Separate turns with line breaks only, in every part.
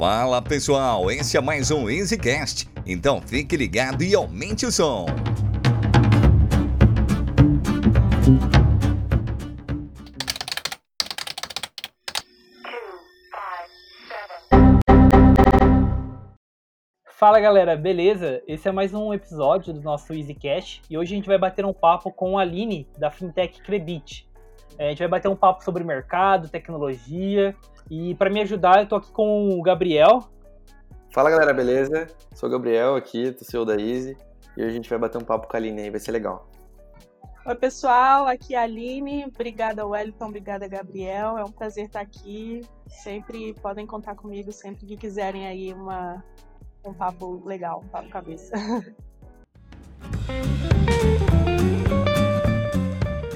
Fala pessoal, esse é mais um EasyCast. Então fique ligado e aumente o som.
Fala galera, beleza? Esse é mais um episódio do nosso EasyCast e hoje a gente vai bater um papo com a Aline da Fintech Crebit. É, a gente vai bater um papo sobre mercado, tecnologia e para me ajudar eu tô aqui com o Gabriel.
Fala galera, beleza? Sou o Gabriel aqui, do CEO da Easy e hoje a gente vai bater um papo com a Aline aí, vai ser legal.
Oi pessoal, aqui é a Aline, obrigada Wellington, obrigada Gabriel, é um prazer estar aqui. Sempre podem contar comigo sempre que quiserem aí uma um papo legal, um papo cabeça.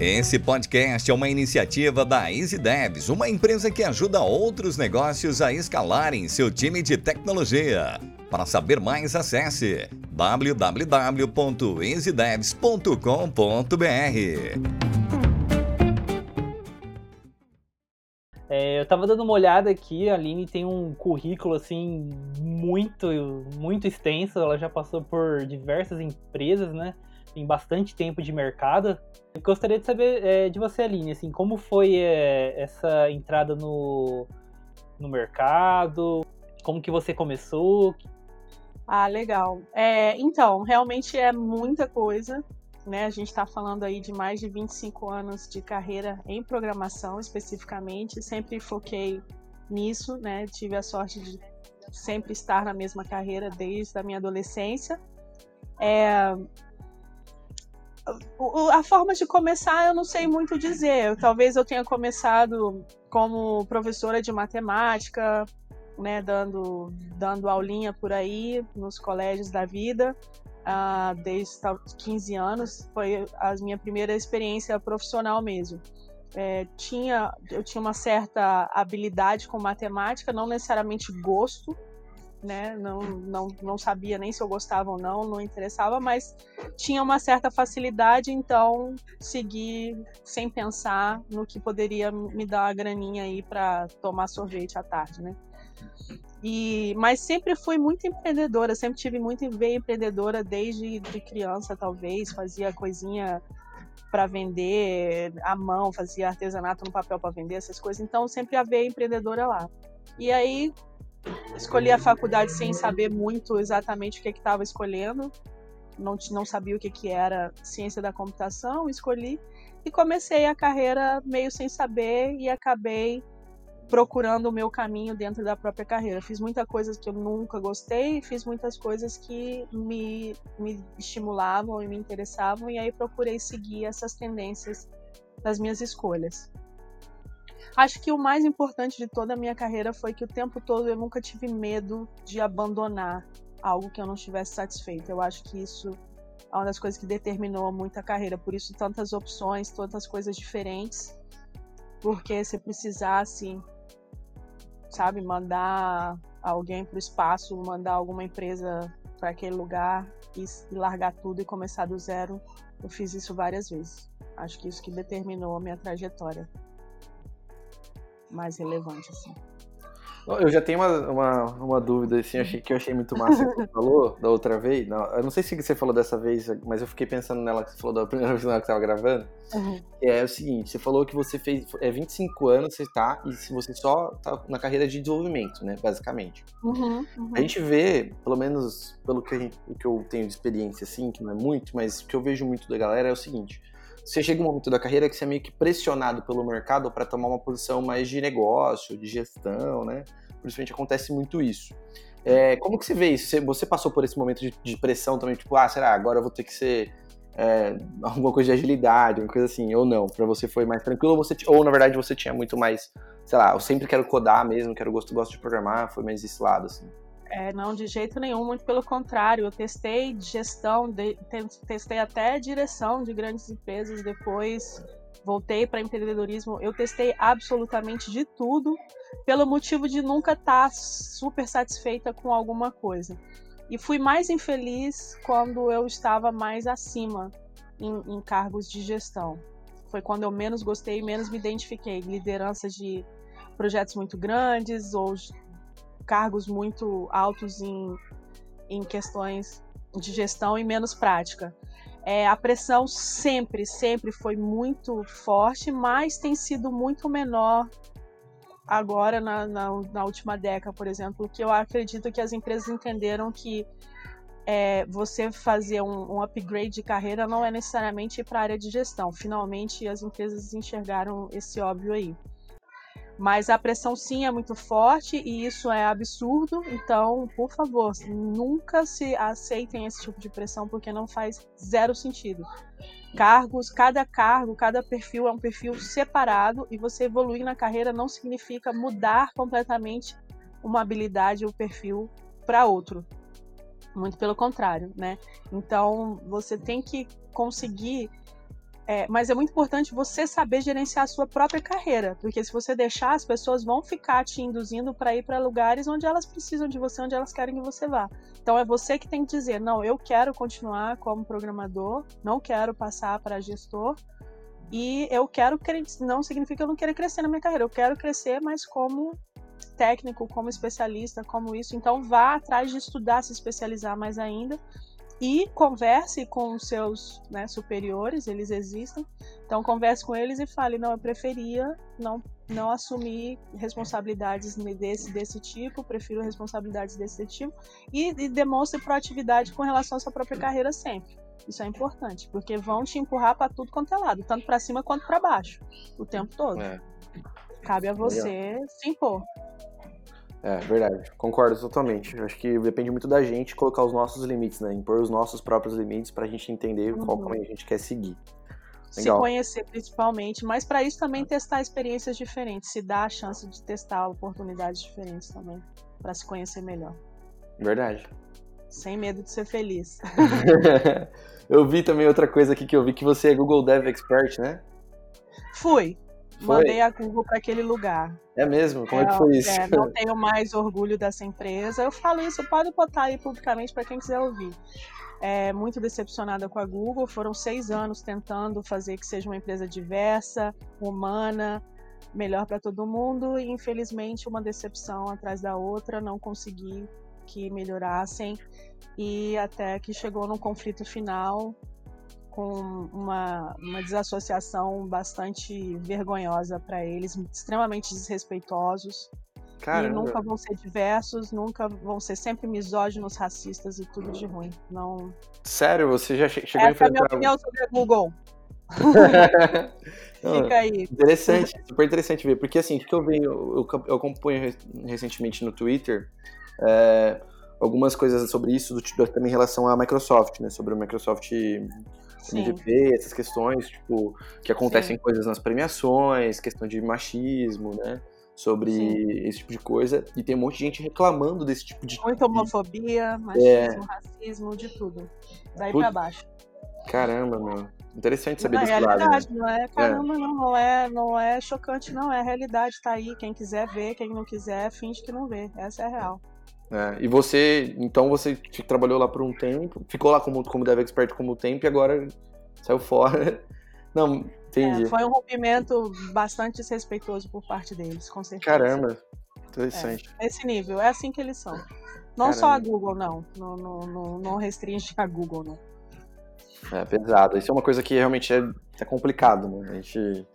Esse podcast é uma iniciativa da Easy Devs, uma empresa que ajuda outros negócios a escalarem seu time de tecnologia. Para saber mais, acesse www.easydevs.com.br.
É, eu tava dando uma olhada aqui, a Aline tem um currículo assim muito, muito extenso. Ela já passou por diversas empresas, né? Tem bastante tempo de mercado. Eu gostaria de saber é, de você, Aline, assim, como foi é, essa entrada no, no mercado? Como que você começou?
Ah, legal. É, então, realmente é muita coisa. Né? A gente está falando aí de mais de 25 anos de carreira em programação, especificamente. Sempre foquei nisso, né? Tive a sorte de sempre estar na mesma carreira desde a minha adolescência. É... A forma de começar eu não sei muito dizer. Talvez eu tenha começado como professora de matemática, né, dando, dando aulinha por aí nos colégios da vida uh, desde 15 anos, foi a minha primeira experiência profissional mesmo. É, tinha, eu tinha uma certa habilidade com matemática, não necessariamente gosto, né? Não, não, não sabia nem se eu gostava ou não, não interessava, mas tinha uma certa facilidade, então segui sem pensar no que poderia me dar uma graninha aí para tomar sorvete à tarde, né? E, mas sempre fui muito empreendedora, sempre tive muito veia empreendedora desde de criança, talvez, fazia coisinha para vender à mão, fazia artesanato no papel para vender, essas coisas. Então sempre havia empreendedora lá. E aí escolhi a faculdade sem saber muito exatamente o que estava escolhendo, não, não sabia o que, que era ciência da computação, escolhi e comecei a carreira meio sem saber e acabei procurando o meu caminho dentro da própria carreira. Fiz muitas coisas que eu nunca gostei, fiz muitas coisas que me, me estimulavam e me interessavam, e aí procurei seguir essas tendências das minhas escolhas. Acho que o mais importante de toda a minha carreira foi que o tempo todo eu nunca tive medo de abandonar algo que eu não estivesse satisfeito. Eu acho que isso é uma das coisas que determinou muito a carreira, por isso tantas opções, tantas coisas diferentes, porque se precisasse sabe, mandar alguém para o espaço, mandar alguma empresa para aquele lugar e, e largar tudo e começar do zero. Eu fiz isso várias vezes. Acho que isso que determinou a minha trajetória mais relevante, assim.
Eu já tenho uma, uma, uma dúvida, assim, achei, que eu achei muito massa que você falou da outra vez. Não, eu não sei se você falou dessa vez, mas eu fiquei pensando nela que você falou da primeira vez que estava gravando. Uhum. É o seguinte, você falou que você fez é 25 anos, você tá, e se você só tá na carreira de desenvolvimento, né, basicamente.
Uhum, uhum.
A gente vê, pelo menos pelo que, gente, que eu tenho de experiência, assim, que não é muito, mas o que eu vejo muito da galera é o seguinte você chega um momento da carreira que você é meio que pressionado pelo mercado para tomar uma posição mais de negócio, de gestão, né? Principalmente acontece muito isso. É, como que você vê isso? Você passou por esse momento de, de, pressão também, tipo, ah, será, agora eu vou ter que ser é, alguma coisa de agilidade, uma coisa assim, ou não? Para você foi mais tranquilo, ou, você, ou na verdade você tinha muito mais, sei lá, eu sempre quero codar mesmo, quero gosto, gosto de programar, foi mais esse lado, assim?
É, não, de jeito nenhum, muito pelo contrário. Eu testei gestão, de, testei até direção de grandes empresas, depois voltei para empreendedorismo. Eu testei absolutamente de tudo, pelo motivo de nunca estar tá super satisfeita com alguma coisa. E fui mais infeliz quando eu estava mais acima em, em cargos de gestão. Foi quando eu menos gostei menos me identifiquei. Lideranças de projetos muito grandes ou cargos muito altos em, em questões de gestão e menos prática. É, a pressão sempre, sempre foi muito forte, mas tem sido muito menor agora na, na, na última década, por exemplo, que eu acredito que as empresas entenderam que é, você fazer um, um, upgrade de carreira não é necessariamente ir para a área de gestão. Finalmente, as empresas enxergaram esse óbvio aí. Mas a pressão sim é muito forte e isso é absurdo. Então, por favor, nunca se aceitem esse tipo de pressão porque não faz zero sentido. Cargos, cada cargo, cada perfil é um perfil separado e você evoluir na carreira não significa mudar completamente uma habilidade ou perfil para outro. Muito pelo contrário, né? Então, você tem que conseguir é, mas é muito importante você saber gerenciar a sua própria carreira, porque se você deixar, as pessoas vão ficar te induzindo para ir para lugares onde elas precisam de você, onde elas querem que você vá. Então é você que tem que dizer: não, eu quero continuar como programador, não quero passar para gestor, e eu quero. Não significa que eu não quero crescer na minha carreira, eu quero crescer, mas como técnico, como especialista, como isso. Então vá atrás de estudar, se especializar mais ainda e converse com os seus né, superiores, eles existem. Então converse com eles e fale, não, eu preferia não, não assumir responsabilidades desse, desse tipo, prefiro responsabilidades desse tipo, e, e demonstre proatividade com relação à sua própria carreira sempre. Isso é importante, porque vão te empurrar para tudo quanto é lado, tanto para cima quanto para baixo, o tempo todo. É. Cabe a você se impor.
É, verdade. Concordo totalmente. Eu acho que depende muito da gente colocar os nossos limites, né? Impor os nossos próprios limites pra gente entender uhum. qual caminho a gente quer seguir.
Legal. Se conhecer principalmente, mas para isso também testar experiências diferentes, se dá a chance de testar oportunidades diferentes também, para se conhecer melhor.
Verdade.
Sem medo de ser feliz.
eu vi também outra coisa aqui que eu vi que você é Google Dev Expert, né?
Fui. Foi? Mandei a Google para aquele lugar.
É mesmo? Como é, é que foi isso? É,
não tenho mais orgulho dessa empresa. Eu falo isso, pode botar aí publicamente para quem quiser ouvir. É, muito decepcionada com a Google. Foram seis anos tentando fazer que seja uma empresa diversa, humana, melhor para todo mundo. E infelizmente, uma decepção atrás da outra. Não consegui que melhorassem. E até que chegou num conflito final com uma, uma desassociação bastante vergonhosa para eles, extremamente desrespeitosos. Caramba. E nunca vão ser diversos, nunca vão ser sempre misóginos, racistas e tudo de ruim. Não.
Sério, você já chegou Essa a enfrentar.
é a minha opinião sobre a Google.
Fica aí. Interessante, super interessante ver. Porque assim, o que eu venho, eu, eu acompanho recentemente no Twitter é, algumas coisas sobre isso, do, também em relação à Microsoft, né? Sobre o Microsoft MVP, essas questões, tipo, que acontecem Sim. coisas nas premiações, questão de machismo, né? Sobre Sim. esse tipo de coisa. E tem um monte de gente reclamando desse tipo de.
Muita homofobia, machismo, é. racismo, de tudo. Daí Put... pra baixo.
Caramba, meu. Interessante saber
não,
desse
é realidade,
lado.
Né? Não é caramba, é. não, não é, não é chocante, não. É a realidade, tá aí. Quem quiser ver, quem não quiser, finge que não vê. Essa é a real.
É, e você, então você trabalhou lá por um tempo, ficou lá como, como Dev Expert como tempo e agora saiu fora. Não, entendi.
É, foi um rompimento bastante desrespeitoso por parte deles, com certeza.
Caramba, interessante.
É, esse nível, é assim que eles são. Não Caramba. só a Google, não. Não, não, não, não restringe a Google, não.
É pesado. Isso é uma coisa que realmente é, é complicado, né? A gente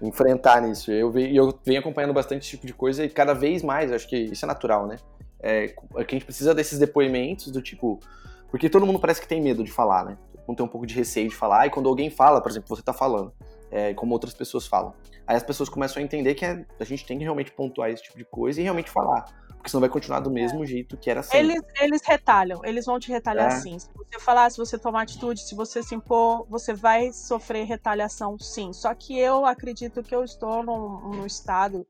enfrentar nisso. Eu, eu venho acompanhando bastante esse tipo de coisa e cada vez mais, acho que isso é natural, né? É, que a gente precisa desses depoimentos do tipo. Porque todo mundo parece que tem medo de falar, né? Todo mundo tem um pouco de receio de falar. E quando alguém fala, por exemplo, você tá falando, é, como outras pessoas falam. Aí as pessoas começam a entender que é, a gente tem que realmente pontuar esse tipo de coisa e realmente falar. Porque senão vai continuar do mesmo é. jeito que era sempre.
Eles, eles retalham, eles vão te retalhar é. sim. Se você falar, se você tomar atitude, se você se impor, você vai sofrer retaliação sim. Só que eu acredito que eu estou num, num estado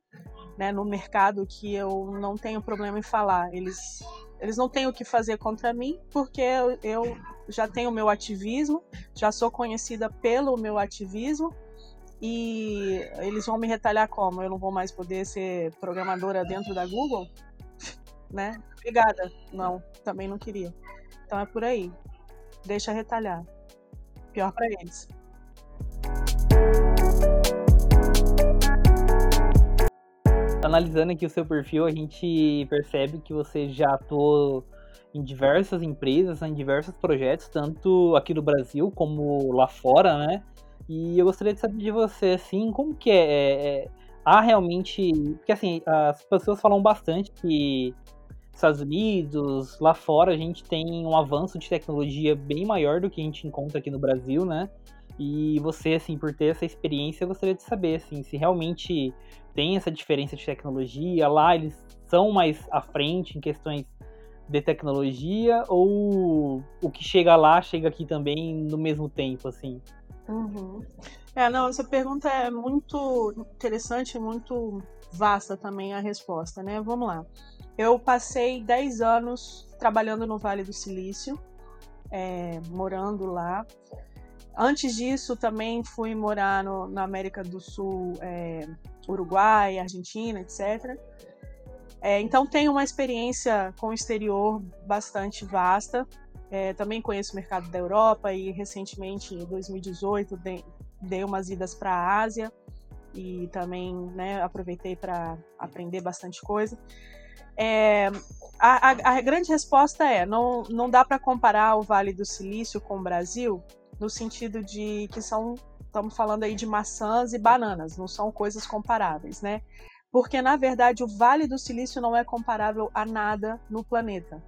né, no mercado que eu não tenho problema em falar. Eles, eles não têm o que fazer contra mim, porque eu, eu já tenho o meu ativismo, já sou conhecida pelo meu ativismo, e eles vão me retalhar como? Eu não vou mais poder ser programadora dentro da Google? Né? Obrigada. Não, também não queria. Então é por aí. Deixa retalhar. Pior para eles.
Analisando aqui o seu perfil, a gente percebe que você já atuou em diversas empresas, em diversos projetos, tanto aqui no Brasil como lá fora, né? E eu gostaria de saber de você, assim, como que é, é, é há realmente, porque assim, as pessoas falam bastante que Estados Unidos, lá fora a gente tem um avanço de tecnologia bem maior do que a gente encontra aqui no Brasil, né? E você, assim, por ter essa experiência, eu gostaria de saber, assim, se realmente tem essa diferença de tecnologia, lá eles são mais à frente em questões de tecnologia, ou o que chega lá chega aqui também no mesmo tempo, assim?
Uhum. É, não, essa pergunta é muito interessante, muito vasta também a resposta, né? Vamos lá. Eu passei 10 anos trabalhando no Vale do Silício, é, morando lá. Antes disso, também fui morar no, na América do Sul, é, Uruguai, Argentina, etc. É, então, tenho uma experiência com o exterior bastante vasta. É, também conheço o mercado da Europa e, recentemente, em 2018, dei, dei umas idas para a Ásia e também né, aproveitei para aprender bastante coisa. É, a, a, a, grande resposta é: não, não dá para comparar o Vale do Silício com o Brasil, no sentido de que são, estamos falando aí de maçãs e bananas, não são coisas comparáveis, né? Porque, na verdade, o Vale do Silício não é comparável a nada no planeta,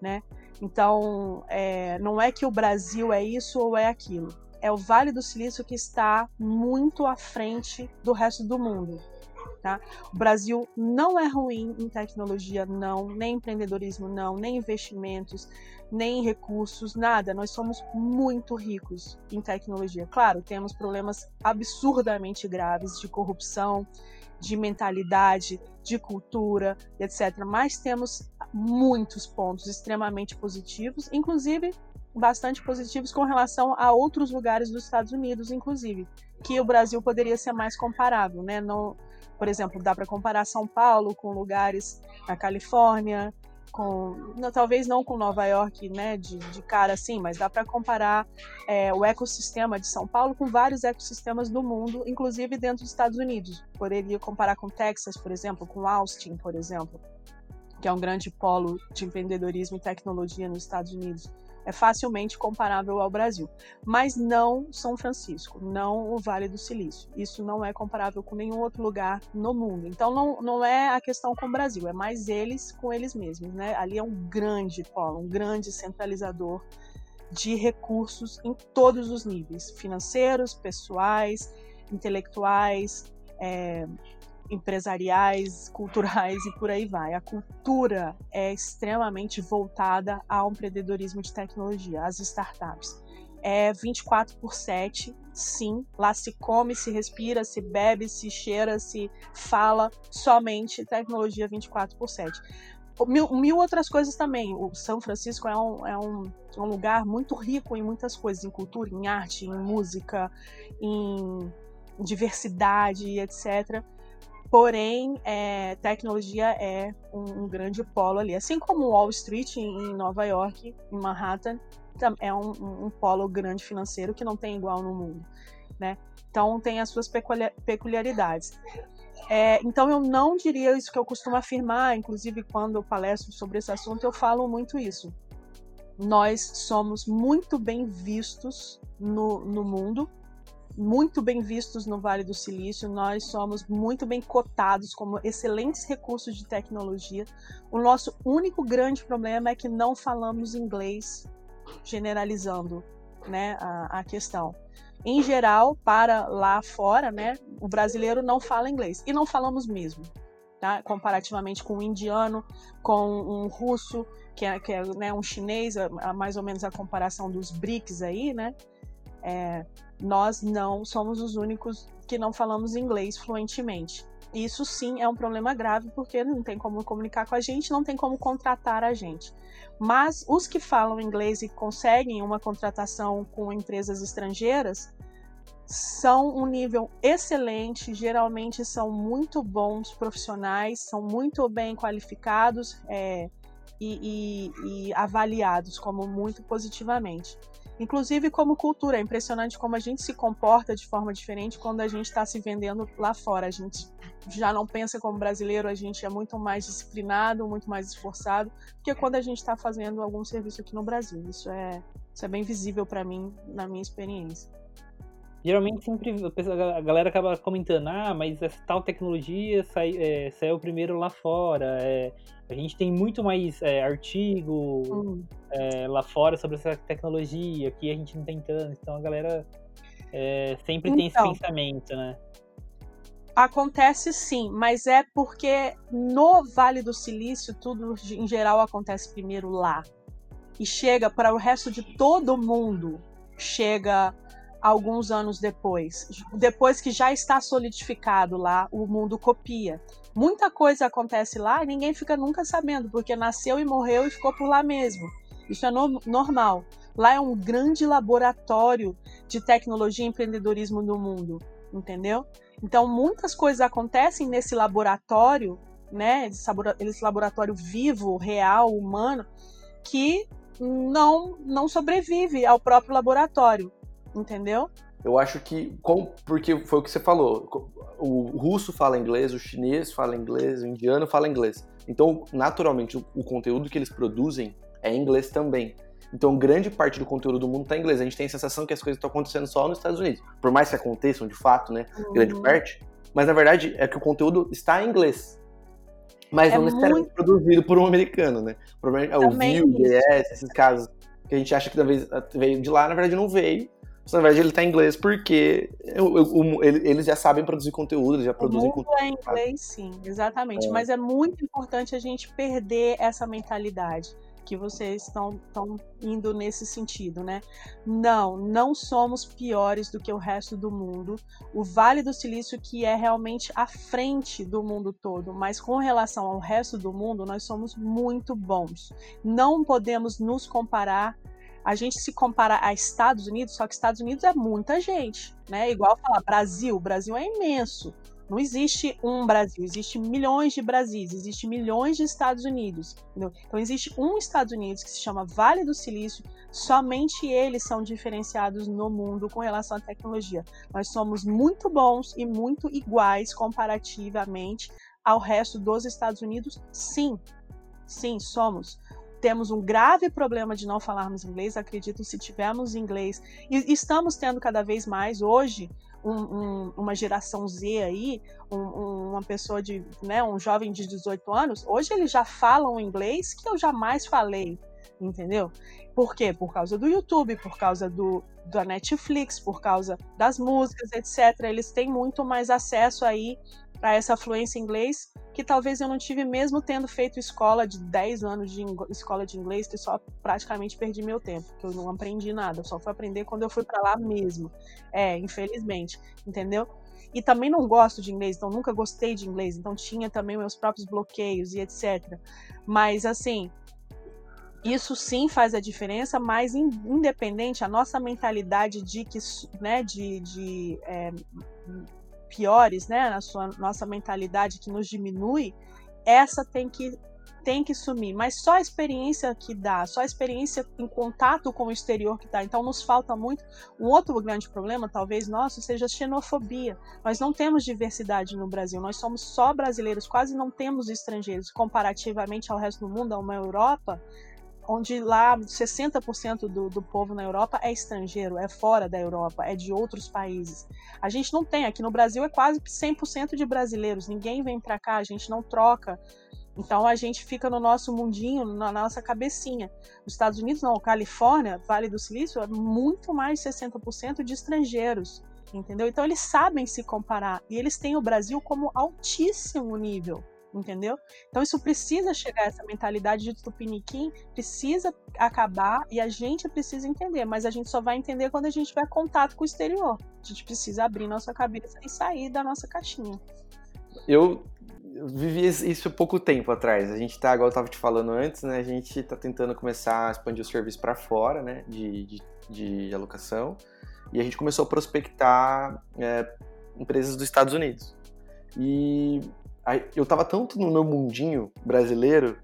né? Então, é, não é que o Brasil é isso ou é aquilo. É o Vale do Silício que está muito à frente do resto do mundo. Tá? O Brasil não é ruim em tecnologia, não, nem empreendedorismo, não, nem investimentos, nem recursos, nada. Nós somos muito ricos em tecnologia. Claro, temos problemas absurdamente graves de corrupção, de mentalidade, de cultura, etc. Mas temos muitos pontos extremamente positivos, inclusive bastante positivos com relação a outros lugares dos Estados Unidos, inclusive, que o Brasil poderia ser mais comparável, né? Não, por exemplo, dá para comparar São Paulo com lugares na Califórnia, com não, talvez não com Nova York, né, de, de cara assim, mas dá para comparar é, o ecossistema de São Paulo com vários ecossistemas do mundo, inclusive dentro dos Estados Unidos. Poderia comparar com Texas, por exemplo, com Austin, por exemplo, que é um grande polo de empreendedorismo e tecnologia nos Estados Unidos é facilmente comparável ao Brasil. Mas não São Francisco, não o Vale do Silício. Isso não é comparável com nenhum outro lugar no mundo. Então não, não é a questão com o Brasil, é mais eles com eles mesmos. Né? Ali é um grande polo, um grande centralizador de recursos em todos os níveis financeiros, pessoais, intelectuais, é, empresariais, culturais e por aí vai. A cultura é extremamente voltada ao empreendedorismo de tecnologia, às startups. É 24 por 7, sim. Lá se come, se respira, se bebe, se cheira, se fala somente tecnologia 24 por 7. Mil, mil, outras coisas também. O São Francisco é um, é, um, um lugar muito rico em muitas coisas, em cultura, em arte, em música, em diversidade, etc. Porém, é, tecnologia é um, um, grande polo ali. Assim como Wall Street em, Nova York, em Manhattan, é um, um, um, polo grande financeiro que não tem igual no mundo. Né? Então, tem as suas peculiaridades. É, então, eu não diria isso que eu costumo afirmar, inclusive quando eu palestro sobre esse assunto, eu falo muito isso. Nós somos muito bem vistos no, no mundo, muito bem vistos no Vale do Silício, nós somos muito bem cotados como excelentes recursos de tecnologia. O nosso único grande problema é que não falamos inglês, generalizando né, a, a questão. Em geral, para lá fora, né, o brasileiro não fala inglês e não falamos mesmo. Tá? comparativamente com um indiano, com um russo, que é, que é né, um chinês, mais ou menos a comparação dos BRICS aí, né? É, nós não somos os únicos que não falamos inglês fluentemente. Isso sim é um problema grave, porque não tem como comunicar com a gente, não tem como contratar a gente. Mas os que falam inglês e conseguem uma contratação com empresas estrangeiras são um nível excelente, geralmente são muito bons profissionais, são muito bem qualificados é, e, e, e avaliados como muito positivamente. Inclusive como cultura, é impressionante como a gente se comporta de forma diferente quando a gente está se vendendo lá fora. A gente já não pensa como brasileiro, a gente é muito mais disciplinado, muito mais esforçado, do que quando a gente está fazendo algum serviço aqui no Brasil. Isso é, isso é bem visível para mim, na minha experiência.
Geralmente sempre a galera acaba comentando, ah, mas essa tal tecnologia sai, é, saiu primeiro lá fora. É, a gente tem muito mais é, artigo hum. É, lá fora sobre essa tecnologia, aqui a gente não tem tanto. Então a galera é, sempre então, tem esse então. pensamento, né?
Acontece sim, mas é porque no Vale do Silício tudo em geral acontece primeiro lá. E chega para o resto de todo mundo, chega alguns anos depois. Depois que já está solidificado lá, o mundo copia. Muita coisa acontece lá e ninguém fica nunca sabendo, porque nasceu e morreu e ficou por lá mesmo. Isso é no normal. Lá é um grande laboratório de tecnologia e empreendedorismo no mundo, entendeu? Então, muitas coisas acontecem nesse laboratório, né? Esse laboratório vivo, real, humano, que não, não sobrevive ao próprio laboratório, entendeu?
Eu acho que, porque foi o que você falou, o russo fala inglês, o chinês fala inglês, o indiano fala inglês. Então, naturalmente, o, o conteúdo que eles produzem é inglês também. Então, grande parte do conteúdo do mundo está em inglês. A gente tem a sensação que as coisas estão acontecendo só nos Estados Unidos. Por mais que aconteçam, de fato, né? Uhum. Grande parte. Mas, na verdade, é que o conteúdo está em inglês. Mas é não necessariamente muito... produzido por um americano, né? Provavelmente é o Vue, o DS, esses casos que a gente acha que talvez veio de lá, na verdade não veio. Na verdade, ele está em inglês porque eu, eu, eu, eles já sabem produzir conteúdo, eles já produzem
mundo conteúdo. é em inglês, sim, exatamente. É. Mas é muito importante a gente perder essa mentalidade que vocês estão, estão indo nesse sentido, né? Não, não somos piores do que o resto do mundo. O Vale do Silício que é realmente à frente do mundo todo, mas com relação ao resto do mundo, nós somos muito bons. Não podemos nos comparar a gente se compara a Estados Unidos, só que Estados Unidos é muita gente, né? Igual falar Brasil, Brasil é imenso. Não existe um Brasil, existe milhões de Brasis, existe milhões de Estados Unidos. Entendeu? Então existe um Estados Unidos que se chama Vale do Silício, somente eles são diferenciados no mundo com relação à tecnologia. Nós somos muito bons e muito iguais comparativamente ao resto dos Estados Unidos, sim. Sim, somos temos um grave problema de não falarmos inglês. Acredito se tivermos inglês e estamos tendo cada vez mais hoje um, um, uma geração Z aí, um, uma pessoa de, né, um jovem de 18 anos, hoje eles já falam inglês que eu jamais falei, entendeu? Por quê? Por causa do YouTube, por causa do, da Netflix, por causa das músicas, etc. Eles têm muito mais acesso aí a essa fluência em inglês que talvez eu não tive mesmo tendo feito escola de 10 anos de escola de inglês, que só praticamente perdi meu tempo, que eu não aprendi nada, só fui aprender quando eu fui para lá mesmo. É, infelizmente, entendeu? E também não gosto de inglês, então nunca gostei de inglês, então tinha também meus próprios bloqueios e etc. Mas assim, isso sim faz a diferença, mas independente, a nossa mentalidade de que, né, de, de é, piores, né, na sua nossa mentalidade que nos diminui, essa tem que tem que sumir, mas só a experiência que dá, só a experiência em contato com o exterior que dá. Então nos falta muito. Um outro grande problema, talvez nosso, seja a xenofobia. Nós não temos diversidade no Brasil, nós somos só brasileiros, quase não temos estrangeiros comparativamente ao resto do mundo, a uma Europa onde lá 60% do, do povo na Europa é estrangeiro, é fora da Europa, é de outros países. A gente não tem, aqui no Brasil é quase 100% de brasileiros, ninguém vem para cá, a gente não troca. Então a gente fica no nosso mundinho, na nossa cabecinha. Nos Estados Unidos, não, Califórnia, Vale do Silício, é muito mais de 60% de estrangeiros, entendeu? Então eles sabem se comparar e eles têm o Brasil como altíssimo nível entendeu? Então isso precisa chegar, essa mentalidade de tupiniquim precisa acabar e a gente precisa entender, mas a gente só vai entender quando a gente tiver contato com o exterior. A gente precisa abrir nossa cabeça e sair da nossa caixinha.
Eu vivi isso pouco tempo atrás. A gente tá, igual eu estava te falando antes, né? A gente está tentando começar a expandir o serviço para fora, né? De, de, de, alocação. E a gente começou a prospectar é, empresas dos Estados Unidos. E eu tava tanto no meu mundinho brasileiro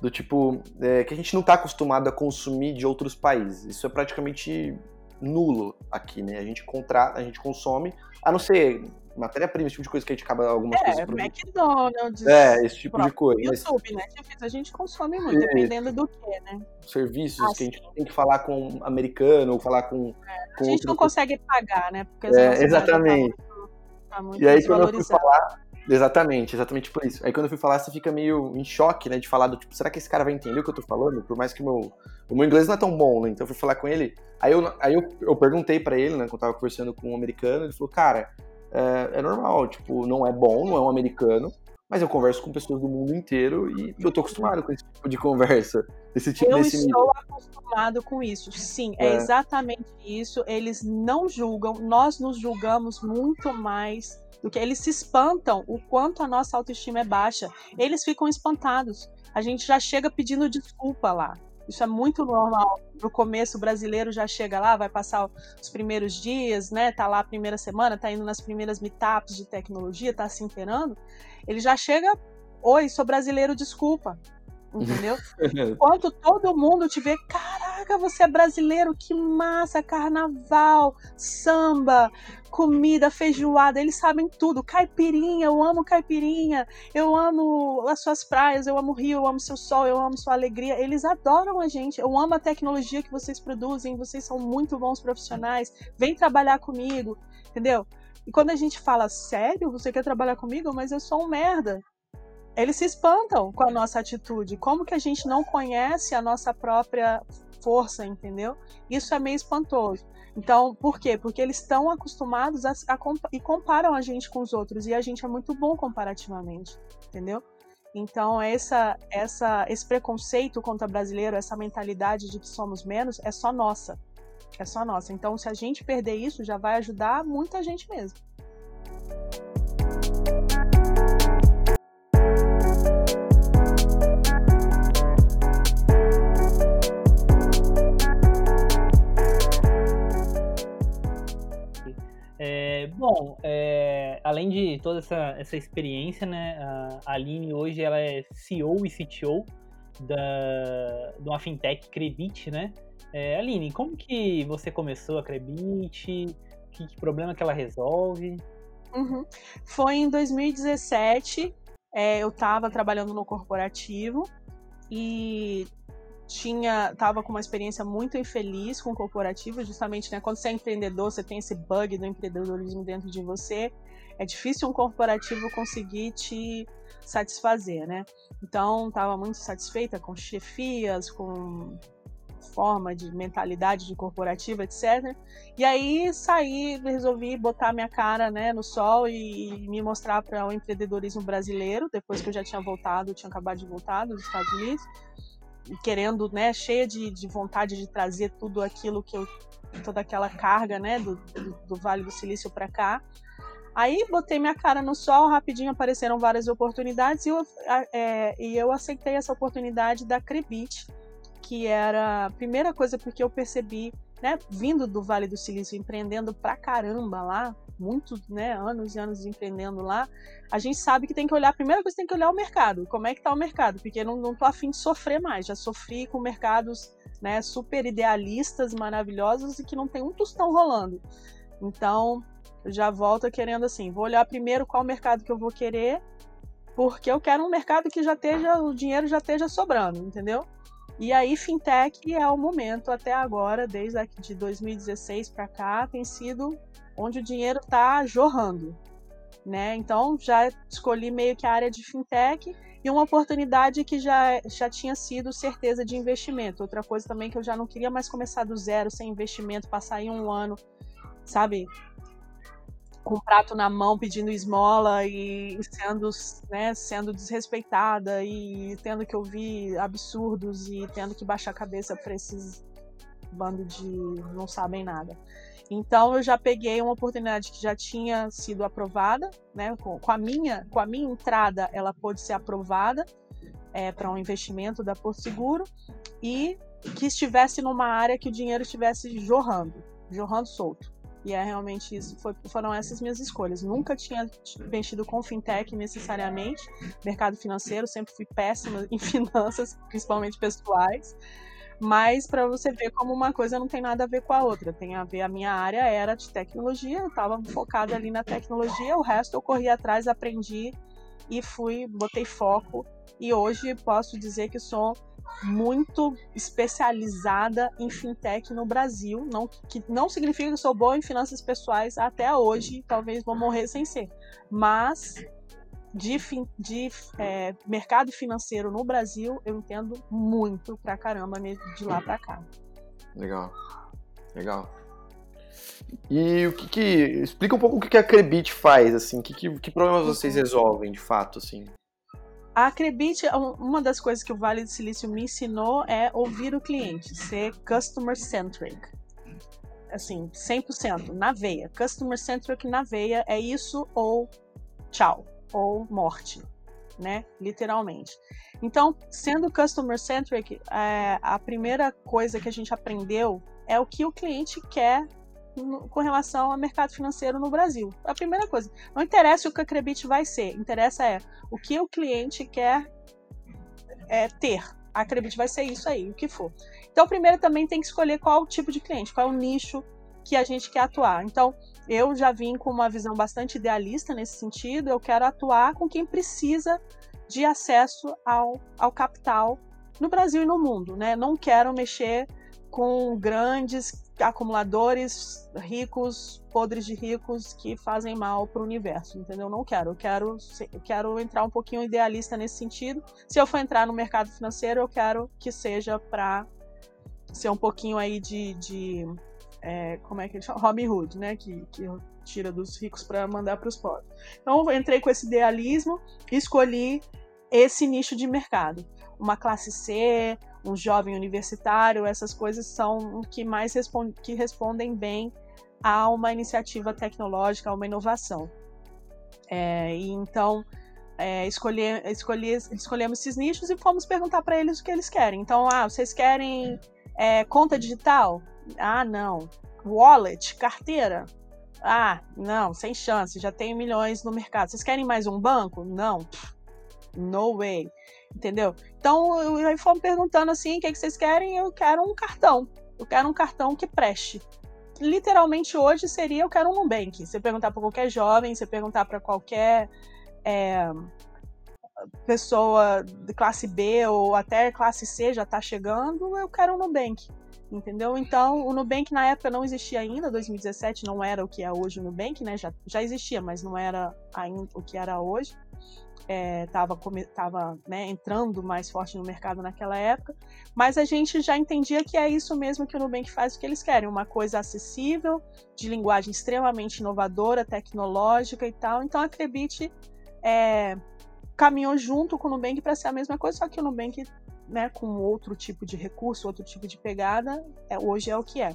do tipo é, que a gente não tá acostumado a consumir de outros países. Isso é praticamente nulo aqui, né? A gente contrata, a gente consome, a não ser matéria-prima, esse tipo de coisa que a gente acaba algumas
é,
coisas.
McDonald's.
É, esse tipo de coisa.
YouTube, né? A gente consome muito, é. dependendo do que, né?
Serviços ah, que a gente tem que falar com um americano ou falar com.
É,
com
a gente não consegue pagar, né?
Porque é, exatamente. Tá muito, tá muito e aí, quando eu fui falar, Exatamente, exatamente por isso. Aí quando eu fui falar, você fica meio em choque, né? De falar do tipo, será que esse cara vai entender o que eu tô falando? Por mais que o meu, o meu inglês não é tão bom, né? Então eu fui falar com ele. Aí eu, aí eu, eu perguntei para ele, né? Quando eu tava conversando com um americano, ele falou, cara, é, é, normal, tipo, não é bom, não é um americano, mas eu converso com pessoas do mundo inteiro e eu tô acostumado com esse tipo de conversa. Esse tipo,
eu estou nível. acostumado com isso, sim, é. é exatamente isso. Eles não julgam, nós nos julgamos muito mais do que eles se espantam o quanto a nossa autoestima é baixa. Eles ficam espantados. A gente já chega pedindo desculpa lá. Isso é muito normal. No começo, o brasileiro já chega lá, vai passar os primeiros dias, né? Tá lá a primeira semana, tá indo nas primeiras meetups de tecnologia, tá se inteirando. Ele já chega, oi, sou brasileiro, desculpa entendeu? Enquanto todo mundo te vê, caraca, você é brasileiro, que massa, carnaval, samba, comida, feijoada, eles sabem tudo. Caipirinha, eu amo caipirinha, eu amo as suas praias, eu amo o Rio, eu amo seu sol, eu amo sua alegria. Eles adoram a gente, eu amo a tecnologia que vocês produzem, vocês são muito bons profissionais, vem trabalhar comigo, entendeu? E quando a gente fala, sério, você quer trabalhar comigo? Mas eu sou um merda eles se espantam com a nossa atitude. Como que a gente não conhece a nossa própria força, entendeu? Isso é meio espantoso. Então, por quê? Porque eles estão acostumados a, a, e comparam a gente com os outros e a gente é muito bom comparativamente, entendeu? Então, essa, essa, esse preconceito contra brasileiro, essa mentalidade de que somos menos, é só nossa. É só nossa. Então, se a gente perder isso, já vai ajudar muita gente mesmo.
Bom, é, além de toda essa, essa experiência, né, a Aline hoje ela é CEO e CTO da, de uma fintech Crebit, né? É, Aline, como que você começou a Crebit? Que, que problema que ela resolve?
Uhum. Foi em 2017, é, eu estava trabalhando no corporativo e tinha tava com uma experiência muito infeliz com o corporativo, justamente, né, quando você é empreendedor, você tem esse bug do empreendedorismo dentro de você, é difícil um corporativo conseguir te satisfazer, né? Então, estava muito satisfeita com chefias, com forma de mentalidade de corporativa, etc. E aí saí, resolvi botar minha cara né, no sol e, me mostrar para o empreendedorismo brasileiro, depois que eu já tinha voltado, tinha acabado de voltar dos Estados Unidos querendo, né, cheia de, de vontade de trazer tudo aquilo que eu, toda aquela carga, né, do, do, Vale do Silício para cá. Aí botei minha cara no sol, rapidinho apareceram várias oportunidades e eu, é, e eu aceitei essa oportunidade da Crebit, que era a primeira coisa porque eu percebi, né, vindo do Vale do Silício, empreendendo pra caramba lá, muitos né, anos e anos empreendendo lá, a gente sabe que tem que olhar, a primeira coisa tem que olhar é o mercado, como é que está o mercado, porque não, não tô afim de sofrer mais, já sofri com mercados né, super idealistas, maravilhosos e que não tem um tostão rolando. Então, eu já volto querendo assim, vou olhar primeiro qual mercado que eu vou querer, porque eu quero um mercado que já esteja, o dinheiro já esteja sobrando, entendeu? E aí, fintech é o momento até agora, desde de 2016 para cá, tem sido onde o dinheiro está jorrando. Né? Então já escolhi meio que a área de fintech e uma oportunidade que já, já tinha sido certeza de investimento. Outra coisa também que eu já não queria mais começar do zero, sem investimento, passar aí um ano, sabe, com o prato na mão pedindo esmola e sendo, né, sendo desrespeitada e tendo que ouvir absurdos e tendo que baixar a cabeça para esses bando de não sabem nada. Então eu já peguei uma oportunidade que já tinha sido aprovada, né? Com, com a minha, com a minha entrada, ela pôde ser aprovada é, para um investimento da Porto Seguro e que estivesse numa área que o dinheiro estivesse jorrando, jorrando solto. E é realmente isso, foi, foram essas minhas escolhas. Nunca tinha mexido com fintech necessariamente, mercado financeiro, sempre fui péssima em finanças, principalmente pessoais. Mas para você ver como uma coisa não tem nada a ver com a outra, tem a ver. A minha área era de tecnologia, eu estava focada ali na tecnologia, o resto eu corri atrás, aprendi e fui, botei foco. E hoje posso dizer que sou muito especializada em fintech no Brasil. Não, que não significa que sou boa em finanças pessoais até hoje, talvez vou morrer sem ser. Mas de, de é, mercado financeiro no Brasil, eu entendo muito pra caramba de lá pra cá.
Legal. Legal. E o que que. Explica um pouco o que a Crebit faz, assim. Que, que, que problemas vocês resolvem, de fato, assim?
A Crebit, uma das coisas que o Vale do Silício me ensinou é ouvir o cliente, ser customer centric. Assim, 100%, na veia. Customer centric na veia é isso ou tchau ou morte, né? Literalmente. Então, sendo customer centric, é, a primeira coisa que a gente aprendeu é o que o cliente quer com relação ao mercado financeiro no Brasil. A primeira coisa. Não interessa o que a Crebit vai ser, interessa é o que o cliente quer é, ter. A Crebit vai ser isso aí, o que for. Então, primeiro também tem que escolher qual o tipo de cliente, qual é o nicho que a gente quer atuar. Então, eu já vim com uma visão bastante idealista nesse sentido. Eu quero atuar com quem precisa de acesso ao, ao capital no Brasil e no mundo. Né? Não quero mexer com grandes acumuladores ricos, podres de ricos que fazem mal para o universo, entendeu? Não quero. Eu quero, eu quero entrar um pouquinho idealista nesse sentido. Se eu for entrar no mercado financeiro, eu quero que seja para ser um pouquinho aí de, de é, como é que ele chama? Robin Hood, né? Que, que tira dos ricos para mandar para os pobres. Então, eu entrei com esse idealismo escolhi esse nicho de mercado. Uma classe C, um jovem universitário, essas coisas são o que mais respond que respondem bem a uma iniciativa tecnológica, a uma inovação. É, e então, é, escolhi, escolhi, escolhemos esses nichos e fomos perguntar para eles o que eles querem. Então, ah, vocês querem é, conta digital? Ah, não. Wallet, carteira? Ah, não, sem chance, já tem milhões no mercado. Vocês querem mais um banco? Não. No way. Entendeu? Então, aí fomos perguntando assim: o que, é que vocês querem? Eu quero um cartão. Eu quero um cartão que preste. Literalmente hoje seria: eu quero um Nubank. Você perguntar para qualquer jovem, você perguntar para qualquer é, pessoa de classe B ou até classe C já está chegando, eu quero um Nubank entendeu? Então, o Nubank na época não existia ainda, 2017 não era o que é hoje o Nubank, né? Já, já existia, mas não era ainda o que era hoje. Estava é, tava, né, entrando mais forte no mercado naquela época, mas a gente já entendia que é isso mesmo que o Nubank faz o que eles querem, uma coisa acessível, de linguagem extremamente inovadora, tecnológica e tal. Então a Crebit é, caminhou junto com o Nubank para ser a mesma coisa, só que o Nubank né, com outro tipo de recurso, outro tipo de pegada, é, hoje é o que é.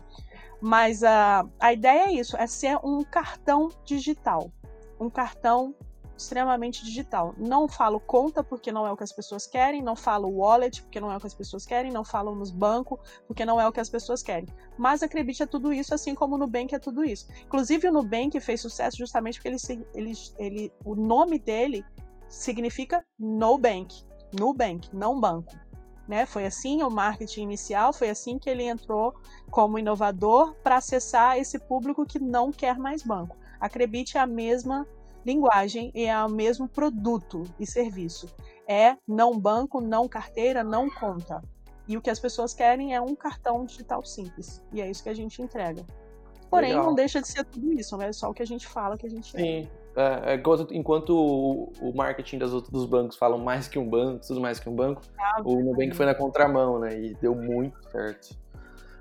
Mas a, a ideia é isso, é ser um cartão digital, um cartão extremamente digital. Não falo conta porque não é o que as pessoas querem, não falo wallet porque não é o que as pessoas querem, não falo nos bancos porque não é o que as pessoas querem. Mas a Crebit é tudo isso, assim como o Nubank é tudo isso. Inclusive o Nubank fez sucesso justamente porque ele, ele, ele, o nome dele significa no bank, Nubank, não banco. Né? Foi assim o marketing inicial, foi assim que ele entrou como inovador para acessar esse público que não quer mais banco. A é a mesma linguagem é o mesmo produto e serviço. É não banco, não carteira, não conta. E o que as pessoas querem é um cartão digital simples. E é isso que a gente entrega. Porém, Legal. não deixa de ser tudo isso, né? É só o que a gente fala que a gente
Sim. é. É, é enquanto, enquanto o, o, marketing das, dos bancos falam mais que um banco, tudo mais que um banco, ah, o Nubank foi na contramão, né? E deu muito certo.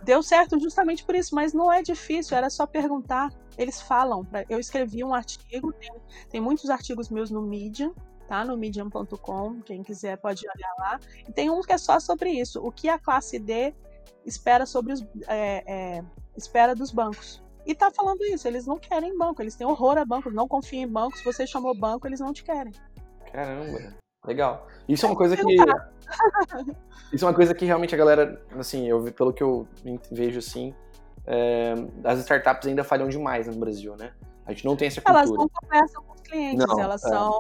Deu certo justamente por isso, mas não é difícil, era só perguntar. Eles falam. Pra, eu escrevi um artigo, tem, tem muitos artigos meus no Medium, tá? No medium.com, quem quiser pode olhar lá. E tem um que é só sobre isso. O que a classe D espera sobre os é, é, espera dos bancos. E tá falando isso, eles não querem banco, eles têm horror a bancos, não confiam em bancos, se você chamou banco, eles não te querem.
Caramba, legal. Isso é uma coisa que. Isso é uma coisa que realmente a galera, assim, eu pelo que eu vejo assim, é, as startups ainda falham demais no Brasil, né? A gente não tem essa cultura.
Elas não conversam com clientes,
Não,
elas
é.
são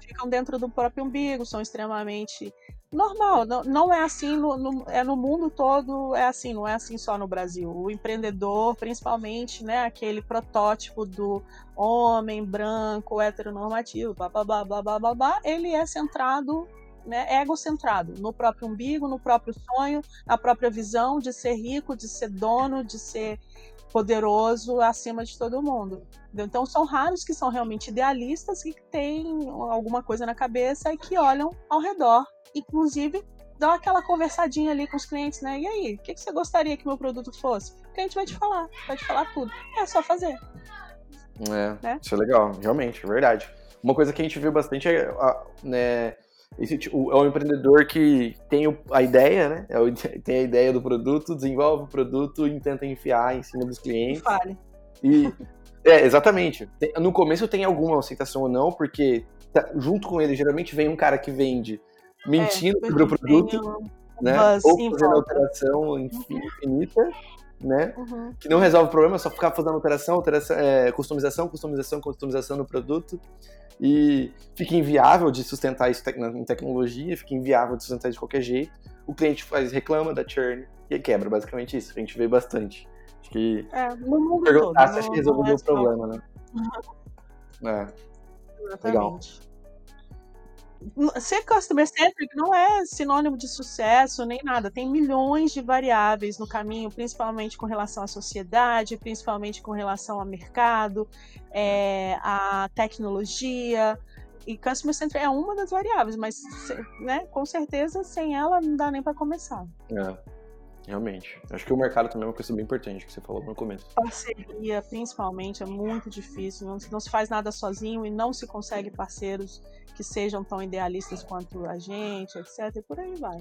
ficam dentro do próprio umbigo, são extremamente normal. Não, não é assim no, no- é no mundo todo, é assim, não é assim só no Brasil. O empreendedor, principalmente, né, aquele protótipo do homem branco, heteronormativo, blá blá blá blá blá blá, blá ele é centrado, né, egocentrado no próprio umbigo, no próprio sonho, na própria visão de ser rico, de ser dono, de ser poderoso acima de todo mundo. Entendeu? Então são raros que são realmente idealistas e que têm alguma coisa na cabeça e que olham ao redor, inclusive dão aquela conversadinha ali com os clientes, né? E aí, o que, que você gostaria que meu produto fosse? O cliente vai te falar, vai te falar tudo. É só fazer.
É,
Né?
isso é legal, realmente, é verdade. Uma coisa que a gente viu bastante é, né, esse, tipo, é um empreendedor que tem a ideia, né? É tem a ideia do produto, desenvolve o produto e tenta enfiar em cima dos clientes.
fale.
E é, exatamente. No começo tem alguma aceitação ou não, porque tá- junto com ele geralmente vem um cara que vende mentindo
É,
sobre o produto,
um
né? Ou fazendo alteração infi- infinita, né?
Uhum.
Que não resolve o problema, é só ficar fazendo alteração, alteração é, customização, customização, customização no produto. E fica inviável de sustentar isso em tecnologia, fica inviável de sustentar isso de qualquer jeito. O cliente faz, reclama da churn e quebra, basicamente isso. A gente vê bastante. Acho que
É, no mundo todo.
perguntar se acha
não-
que resolveu o problema, né? É.
Exatamente. Ser customer centric não é sinônimo de sucesso nem nada. Tem milhões de variáveis no caminho, principalmente com relação à sociedade, principalmente com relação ao mercado, é, à tecnologia. E customer centric é uma das variáveis, mas né, com certeza sem ela não dá nem para começar.
É, realmente. Acho que o mercado também é uma coisa bem importante que você falou no começo.
Parceria, principalmente, é muito difícil. Não, não se faz nada sozinho e não se consegue parceiros que sejam tão idealistas quanto a gente, etc. E por aí vai.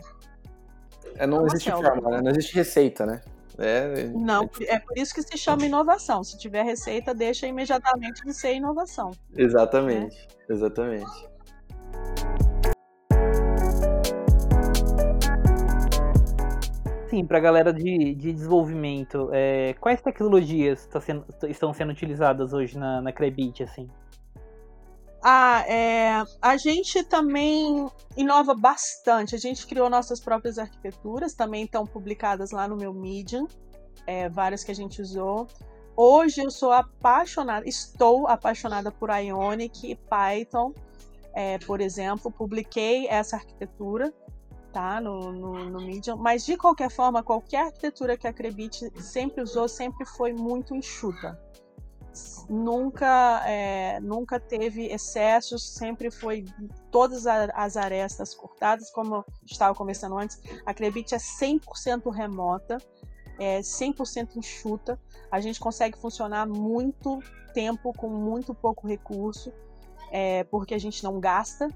É, não
Uma
existe
selva.
forma, né? Não existe receita, né? É,
Não, é por isso que se chama inovação. Se tiver receita, deixa imediatamente de ser inovação.
exatamente. Exatamente.
Sim, para a galera de, de desenvolvimento, é, quais tecnologias tá sendo- estão sendo utilizadas hoje na, na Crebit, assim?
Ah, é, a gente também inova bastante. A gente criou nossas próprias arquiteturas, também estão publicadas lá no meu Medium, é, várias que a gente usou. Hoje eu sou apaixonada, estou apaixonada por Ionic e Python, é, por exemplo. Publiquei essa arquitetura tá, no, no, no Medium, mas de qualquer forma, qualquer arquitetura que a Crebit sempre usou sempre foi muito enxuta. Nunca é, nunca teve excessos, sempre foi todas as arestas cortadas, como eu estava conversando antes, a Crebit é 100% remota, é 100% enxuta, a gente consegue funcionar muito tempo com muito pouco recurso, é, porque a gente não gasta,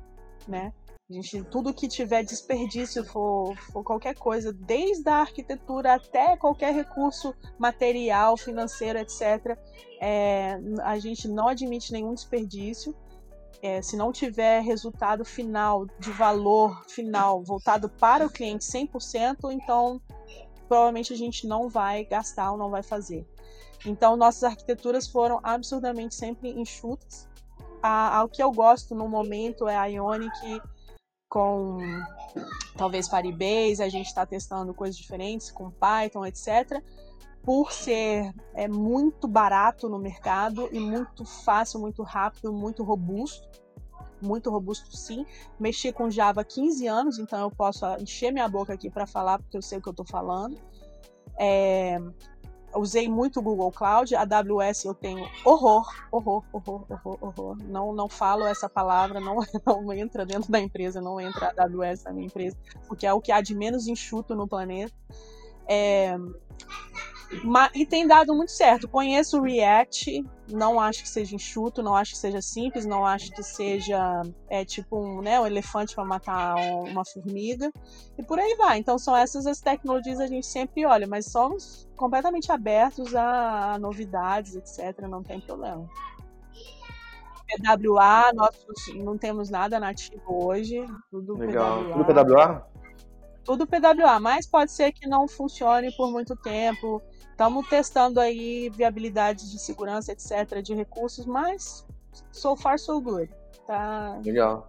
né? A gente, tudo que tiver desperdício for, for qualquer coisa, desde a arquitetura até qualquer recurso material, financeiro, etc., é, a gente não admite nenhum desperdício. É, se não tiver resultado final, de valor final, voltado para o cliente 100%, então provavelmente a gente não vai gastar ou não vai fazer. Então, nossas arquiteturas foram absurdamente sempre enxutas. O que eu gosto no momento é a Ionic com talvez Firebase, a gente está testando coisas diferentes com Python, etc por ser é muito barato no mercado e muito fácil, muito rápido, muito robusto. Muito robusto, sim. Mexi com Java há 15 anos, então eu posso encher minha boca aqui para falar, porque eu sei o que eu estou falando. É, usei muito o Google Cloud, a AWS eu tenho horror, horror, horror, horror, horror. Não, não falo essa palavra, não, não entra dentro da empresa, não entra a AWS na minha empresa, porque é o que há de menos enxuto no planeta. É, Ma- e tem dado muito certo. Conheço o React, não acho que seja enxuto, não acho que seja simples, não acho que seja é tipo um, né, um elefante para matar um- uma formiga e por aí vai. Então são essas as tecnologias que a gente sempre olha, mas somos completamente abertos a, a novidades, etc. Não tem problema. PWA, nós não temos nada nativo hoje, tudo
Legal.
PWA.
Tudo PWA?
tudo PWA, mas pode ser que não funcione por muito tempo. Estamos testando aí viabilidade de segurança, etc, de recursos, mas so far so good. Tá
Legal.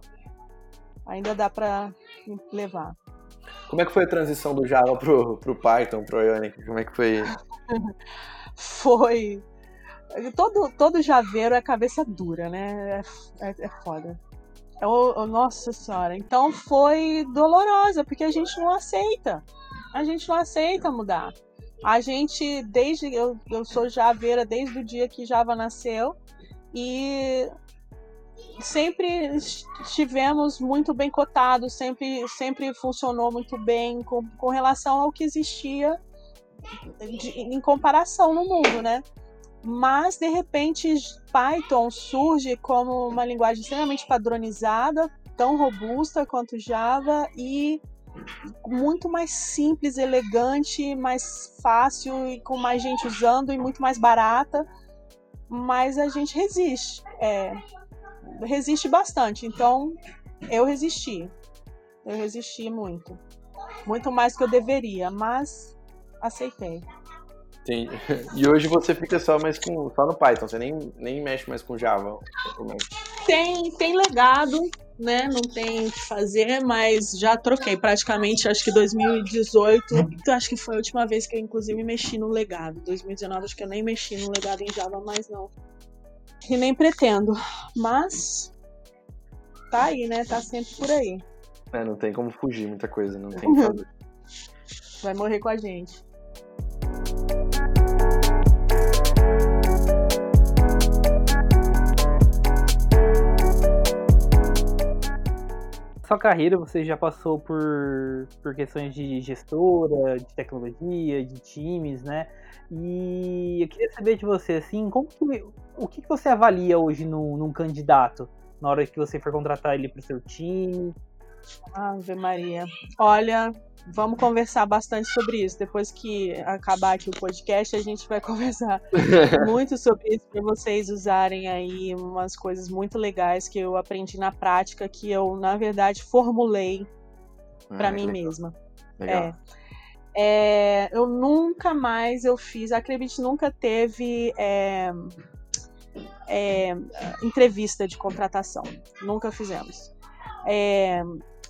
Ainda dá para levar.
Como é que foi a transição do Java pro, pro Python, pro Ionic? Como é que foi?
foi. Todo, todo javeiro é cabeça dura, né? É, é, é foda. É o, o, nossa senhora. Então foi dolorosa, porque a gente não aceita. A gente não aceita mudar. A gente, desde. Eu, eu sou javeira desde o dia que Java nasceu. E sempre estivemos muito bem cotados, sempre, sempre funcionou muito bem com, com relação ao que existia de, em comparação no mundo, né? Mas de repente Python surge como uma linguagem extremamente padronizada, tão robusta quanto Java e muito mais simples, elegante, mais fácil e com mais gente usando e muito mais barata. Mas a gente resiste. É, resiste bastante. Então, eu resisti. Eu resisti muito. Muito mais que eu deveria, mas aceitei.
Entendi. E hoje você fica só mais com só no Python, você nem, nem mexe mais com Java.
Tem, tem legado, né? Não tem o que fazer, mas já troquei praticamente, acho que 2018, acho que foi a última vez que eu inclusive mexi no legado. 2019 acho que eu nem mexi no legado em Java mais não. E nem pretendo. Mas tá aí, né? Tá sempre por aí.
É, não tem como fugir muita coisa, não tem fazer.
Vai morrer com a gente.
Sua carreira você já passou por, por questões de gestora, de tecnologia, de times, né? E eu queria saber de você, assim, como que, o que, você avalia hoje num candidato na hora que você for contratar ele para o seu time?
Ave Maria. Olha, vamos conversar bastante sobre isso. Depois que acabar aqui o podcast, a gente vai conversar muito sobre isso para vocês usarem aí umas coisas muito legais que eu aprendi na prática, que eu, na verdade, formulei para ah, mim legal. mesma. Legal. É. É, eu nunca mais eu fiz, a Acredite nunca teve é, é, entrevista de contratação, nunca fizemos.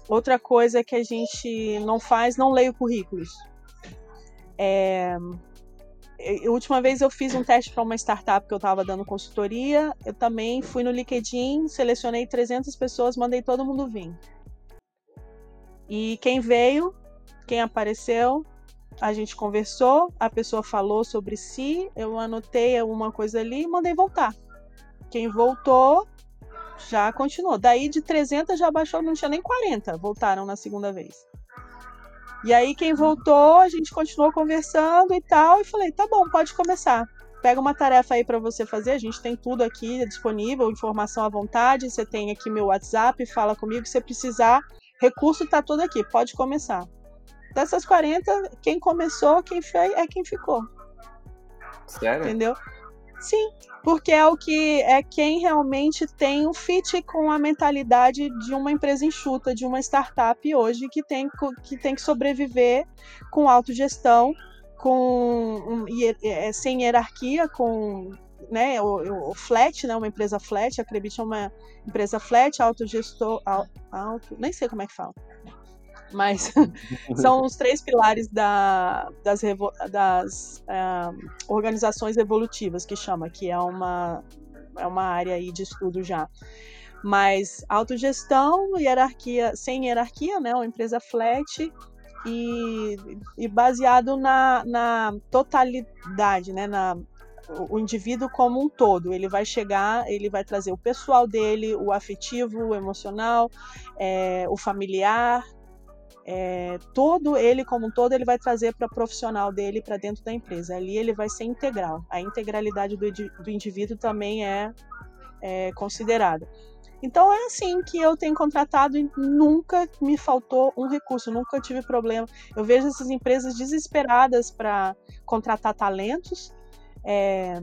Outra coisa que a gente não faz, não leio currículos. É, a última vez eu fiz um teste para uma startup que eu estava dando consultoria. Eu também fui no LinkedIn, selecionei 300 pessoas, mandei todo mundo vir. E quem veio, quem apareceu, a gente conversou, a pessoa falou sobre si, eu anotei alguma coisa ali e mandei voltar. Quem voltou já continuou. Daí de 300 já baixou, não tinha nem 40, voltaram na segunda vez. E aí quem voltou, a gente continuou conversando e tal, e falei, tá bom, pode começar. Pega uma tarefa aí para você fazer, a gente tem tudo aqui disponível, informação à vontade, você tem aqui meu WhatsApp, fala comigo se precisar, recurso tá todo aqui, pode começar. Dessas 40, quem começou, quem fez, é quem ficou.
Sério?
Entendeu? Sim, porque é o que é quem realmente tem um fit com a mentalidade de uma empresa enxuta, de uma startup hoje que tem que, tem que sobreviver com autogestão, com é, sem hierarquia, com né, o, o, flat, né, uma empresa flat, acredite é uma empresa flat, autogestor, auto, nem sei como é que fala mas são os três pilares da, das, das uh, organizações evolutivas que chama, que é uma, é uma área aí de estudo já. Mas autogestão, hierarquia, sem hierarquia, né, uma empresa flat e, e baseado na, na totalidade, né, na, o indivíduo como um todo. Ele vai chegar, ele vai trazer o pessoal dele, o afetivo, o emocional, é, o familiar, é, todo ele como um todo ele vai trazer para profissional dele para dentro da empresa. Ali ele vai ser integral. A integralidade do, do indivíduo também é, é considerada. Então é assim que eu tenho contratado e nunca me faltou um recurso, nunca tive problema. Eu vejo essas empresas desesperadas para contratar talentos. É,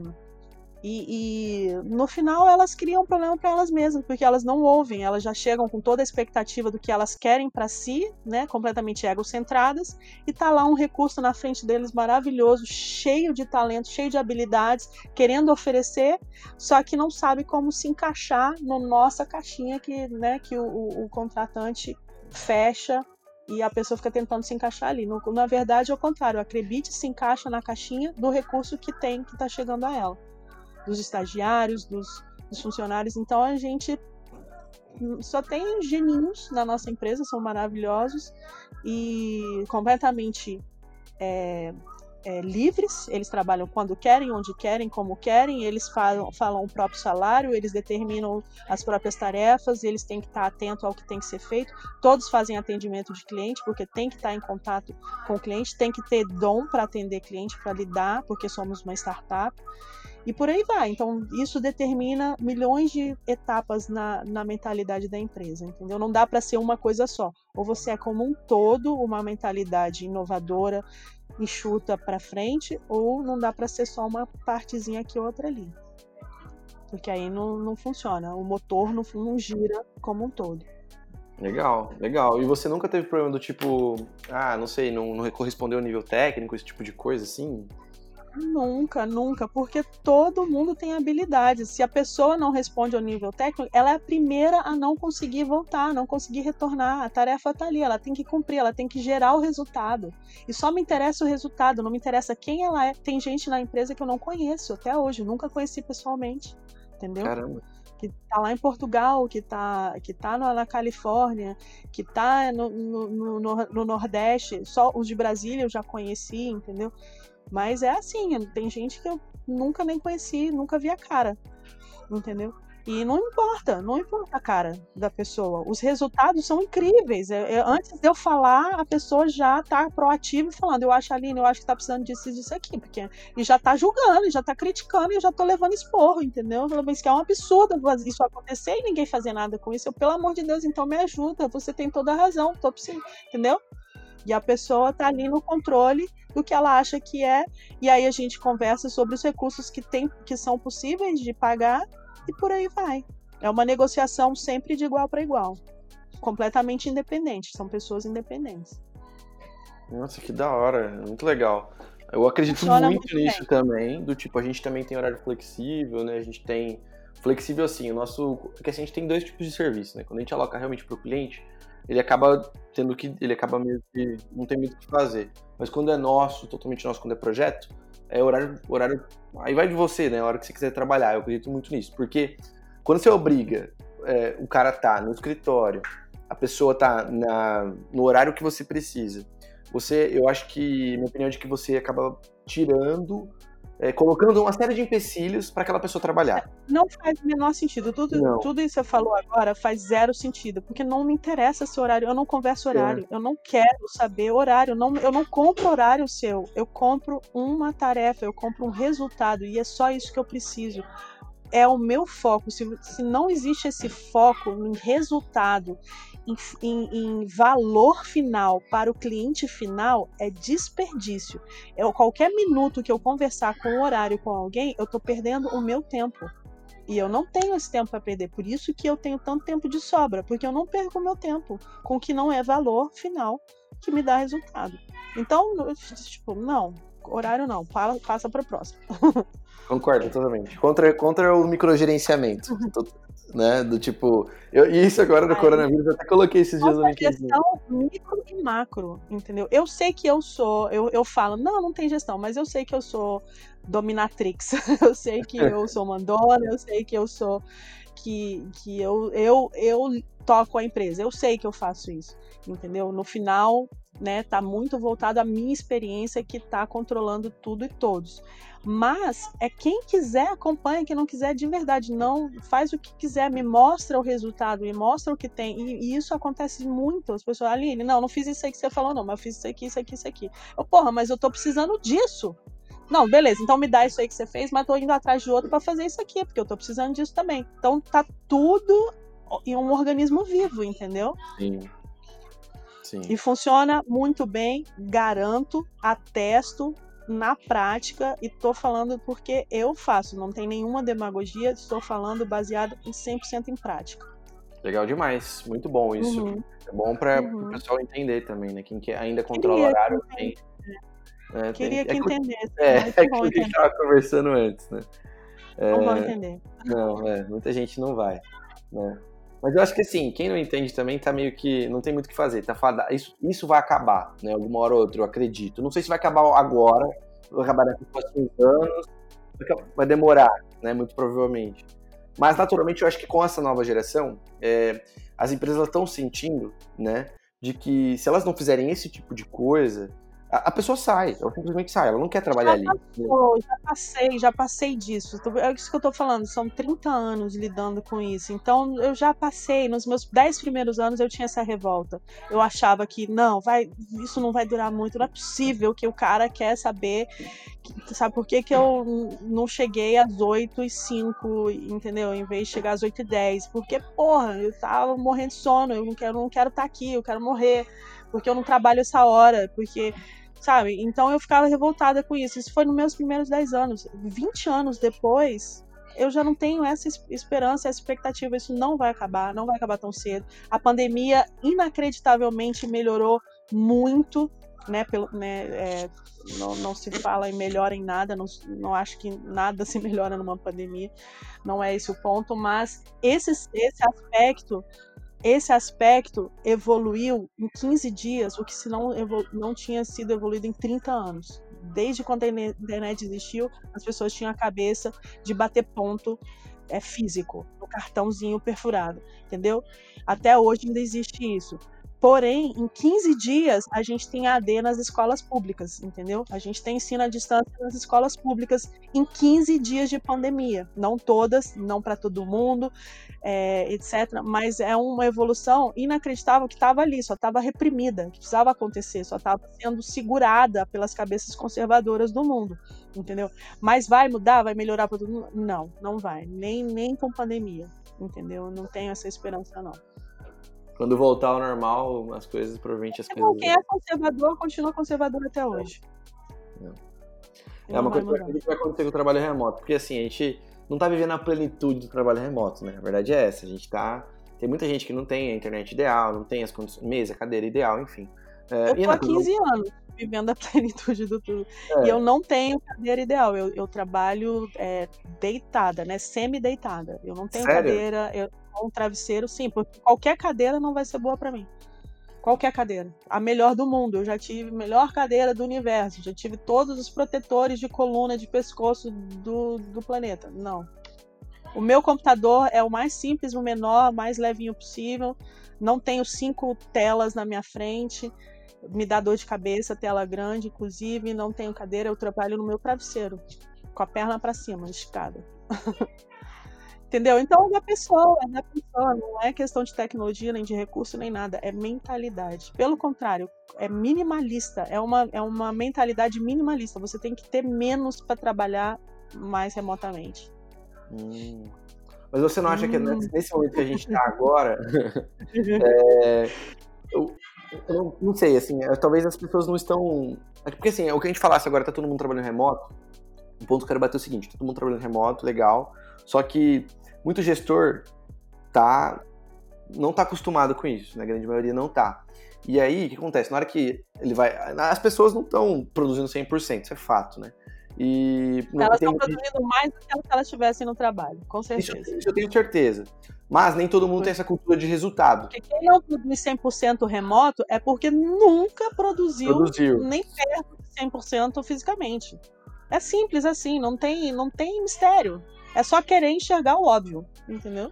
E, e, no final elas criam um problema para elas mesmas, porque elas não ouvem, elas já chegam com toda a expectativa do que elas querem para si, né, completamente egocentradas, e tá lá um recurso na frente deles maravilhoso, cheio de talento, cheio de habilidades, querendo oferecer, só que não sabe como se encaixar na no nossa caixinha que, né, que o, o, o contratante fecha e a pessoa fica tentando se encaixar ali. Na verdade, é o contrário, a Crebit se encaixa na caixinha do recurso que tem, que está chegando a ela dos estagiários, dos, dos funcionários. Então a gente só tem geninhos na nossa empresa, são maravilhosos e completamente é, é, livres. Eles trabalham quando querem, onde querem, como querem. Eles falam, falam o próprio salário, eles determinam as próprias tarefas. Eles têm que estar atento ao que tem que ser feito. Todos fazem atendimento de cliente porque tem que estar em contato com o cliente, tem que ter dom para atender cliente, para lidar, porque somos uma startup. E por aí vai. Então, isso determina milhões de etapas na, na mentalidade da empresa, entendeu? Não dá para ser uma coisa só. Ou você é como um todo uma mentalidade inovadora, enxuta para frente, ou não dá para ser só uma partezinha aqui outra ali. Porque aí não, não funciona. O motor não, não gira como um todo.
Legal, legal. E você nunca teve problema do tipo, ah, não sei, não, não correspondeu ao nível técnico, esse tipo de coisa assim?
Nunca, nunca, porque todo mundo tem habilidades. Se a pessoa não responde ao nível técnico, ela é a primeira a não conseguir voltar, não conseguir retornar. A tarefa está ali, ela tem que cumprir, ela tem que gerar o resultado. E só me interessa o resultado, não me interessa quem ela é. Tem gente na empresa que eu não conheço até hoje, nunca conheci pessoalmente, entendeu?
Caramba
que tá lá em Portugal, que tá, que tá na Califórnia, que tá no, no, no, no Nordeste, só os de Brasília eu já conheci, entendeu? Mas é assim, tem gente que eu nunca nem conheci, nunca vi a cara. Entendeu? E não importa, não importa a cara da pessoa. Os resultados são incríveis. Eu, eu, antes de eu falar, a pessoa já está proativa e falando: Eu acho, Aline, eu acho que está precisando disso e disso aqui. Porque, e já está julgando, já está criticando e eu já estou levando esporro, entendeu? Falando, isso é um absurdo isso acontecer e ninguém fazer nada com isso. Eu, pelo amor de Deus, então me ajuda. Você tem toda a razão, tô precisando, entendeu? E a pessoa está ali no controle do que ela acha que é, e aí a gente conversa sobre os recursos que, tem, que são possíveis de pagar e por aí vai. É uma negociação sempre de igual para igual, completamente independente, são pessoas independentes.
Nossa, que da hora, muito legal. Eu acredito Funciona muito, muito nisso também, do tipo, a gente também tem horário flexível, né? A gente tem flexível assim, o nosso, porque assim, a gente tem dois tipos de serviço, né? Quando a gente aloca realmente para o cliente, ele acaba tendo que. Ele acaba meio que. não tem muito o que fazer. Mas quando é nosso, totalmente nosso, quando é projeto, é horário. horário aí vai de você, né? A hora que você quiser trabalhar. Eu acredito muito nisso. Porque quando você obriga é, o cara tá no escritório, a pessoa tá na, no horário que você precisa, você, eu acho que, minha opinião é de que você acaba tirando é, colocando uma série de empecilhos para aquela pessoa trabalhar.
Não faz o menor sentido. Tudo, tudo isso que você falou agora faz zero sentido, porque não me interessa esse horário. Eu não converso horário. É. Eu não quero saber horário. Não, eu não compro horário seu. Eu compro uma tarefa, eu compro um resultado e é só isso que eu preciso é o meu foco. Se, se, não existe esse foco em resultado em, em, em, valor final para o cliente final é desperdício. Eu, qualquer minuto que eu conversar com o horário com alguém, eu estou perdendo o meu tempo. E eu não tenho esse tempo para perder. Por isso que eu tenho tanto tempo de sobra, porque eu não perco meu tempo com o que não é valor final que me dá resultado. Então, tipo, não, horário não, passa para o próximo.
Concordo totalmente. Contra, contra o microgerenciamento. né? Do tipo. Eu, isso agora no coronavírus, eu até coloquei esses dias no
LinkedIn. gestão micro e macro, entendeu? Eu sei que eu sou, eu, eu falo, não, não tem gestão, mas eu sei que eu sou dominatrix. eu sei que eu sou mandona, eu sei que eu sou. Que, que eu, eu, eu toco a empresa, eu sei que eu faço isso, entendeu? No final, né, tá muito voltado à minha experiência que tá controlando tudo e todos. Mas é quem quiser acompanha, quem não quiser de verdade não faz o que quiser, me mostra o resultado, me mostra o que tem. E, e isso acontece muito. As pessoas, Aline, não, não fiz isso aí que você falou, não, mas eu fiz isso aqui, isso aqui, isso aqui. Eu, porra, mas eu tô precisando disso. Não, beleza, então me dá isso aí que você fez, mas tô indo atrás de outro para fazer isso aqui, porque eu tô precisando disso também. Então tá tudo em um organismo vivo, entendeu?
Sim. Sim.
E funciona muito bem, garanto, atesto, na prática e tô falando porque eu faço, não tem nenhuma demagogia, estou falando baseado em 100% em prática.
Legal demais, muito bom isso.
Uhum.
É bom para
Uhum.
o pessoal entender também, né? Quem que ainda controla o horário tem. Né,
Queria
tem-
que
é
entendesse,
É, é aquilo que a gente estava conversando antes, né?
Não vão
É,
entender.
não, é, muita gente não vai, né? Mas eu acho que assim, quem não entende também tá meio que não tem muito o que fazer, tá fada, isso, isso vai acabar, né? Alguma hora ou outra, eu acredito. Não sei se vai acabar agora, vai acabar daqui a próximos anos, vai demorar, né? Muito provavelmente. Mas naturalmente eu acho que com essa nova geração, é, as empresas estão sentindo, né? De que se elas não fizerem esse tipo de coisa, a, pessoa sai, ela simplesmente sai, ela não quer trabalhar ali. né?
Pô, já passei, já passei disso. É isso que eu tô falando, são 30 anos lidando com isso. Então eu já passei, nos meus 10 primeiros anos eu tinha essa revolta. Eu achava que não, vai, isso não vai durar muito, não é possível que o cara quer saber, que- sabe por que, que eu não cheguei às 8 e 5, entendeu? Em vez de chegar às 8 e 10. Porque, porra, eu tava morrendo de sono, eu não quero não quero estar aqui, eu quero morrer, porque eu não trabalho essa hora, porque sabe? Então eu ficava revoltada com isso. Isso foi nos meus primeiros 10 anos. 20 anos depois, eu já não tenho essa es- esperança, essa expectativa. Isso não vai acabar, não vai acabar tão cedo. A pandemia inacreditavelmente melhorou muito. Né, pelo, né, é, não, não se fala em melhora em nada, não, não acho que nada se melhora numa pandemia, não é esse o ponto, mas esse, esse aspecto esse aspecto evoluiu em 15 dias, o que se não, não tinha sido evoluído em 30 anos. Desde quando a internet existiu, as pessoas tinham a cabeça de bater ponto é, físico, no cartãozinho perfurado, entendeu? Até hoje ainda existe isso. Porém, em 15 dias, a gente tem AD nas escolas públicas, entendeu? A gente tem ensino à distância nas escolas públicas em 15 dias de pandemia. Não todas, não para todo mundo, é, etc. Mas é uma evolução inacreditável que estava ali, só estava reprimida, que precisava acontecer, só estava sendo segurada pelas cabeças conservadoras do mundo, entendeu? Mas vai mudar, vai melhorar para todo mundo? Não, não vai, nem, nem com pandemia, entendeu? Não tenho essa esperança, não.
Quando voltar ao normal, as coisas, provavelmente as
Bom,
coisas.
quem é conservador continua conservador até hoje.
É uma
Não vai
coisa
mudar.
que vai acontecer com o trabalho remoto, porque assim, a gente não tá vivendo a plenitude do trabalho remoto, né? A verdade é essa, a gente tá... Tem muita gente que não tem a internet ideal, não tem as condições, mesa, cadeira ideal, enfim. É,
Eu tô há
na-
15 anos vivendo a plenitude do tudo.
É.
E eu não tenho cadeira ideal. Eu, eu trabalho é, deitada, né? Semi-deitada. Eu não tenho
Sério?
cadeira, eu um travesseiro, sim, porque qualquer cadeira não vai ser boa pra mim. Qualquer cadeira. A melhor do mundo. Eu já tive a melhor cadeira do universo. Já tive todos os protetores de coluna, de pescoço do, do planeta. Não. O meu computador é o mais simples, o menor, o mais levinho possível. Não tenho cinco telas na minha frente me dá dor de cabeça, tela grande, inclusive, não tenho cadeira, eu trabalho no meu travesseiro, com a perna para cima, esticada. Entendeu? Então é da pessoa, é da pessoa, não é questão de tecnologia, nem de recurso, nem nada, é mentalidade. Pelo contrário, é minimalista, é uma, é uma mentalidade minimalista. Você tem que ter menos para trabalhar mais remotamente.
Hum. Mas você não acha que
Hum.
nesse nesse momento que a gente tá agora, é, eu não, não sei, assim, é, talvez as pessoas não estão. é Porque assim, o que a gente falasse agora, tá todo mundo trabalhando remoto. O ponto que eu quero bater é o seguinte: tá todo mundo trabalhando remoto, legal. Só que muito gestor tá. não tá acostumado com isso, na grande maioria não tá. E aí, o que acontece? Na hora que ele vai. As pessoas não estão produzindo 100%, isso é fato, né? E
Elas estão produzindo mais do que elas estivessem no trabalho, com
isso,
certeza.
isso eu tenho certeza. Mas nem todo mundo tem essa cultura de resultado.
Porque quem não produz 100% remoto é porque nunca produziu
Produziu.
nem perto de 100% fisicamente. É simples assim, não tem, não tem mistério. É só querer enxergar o óbvio, entendeu?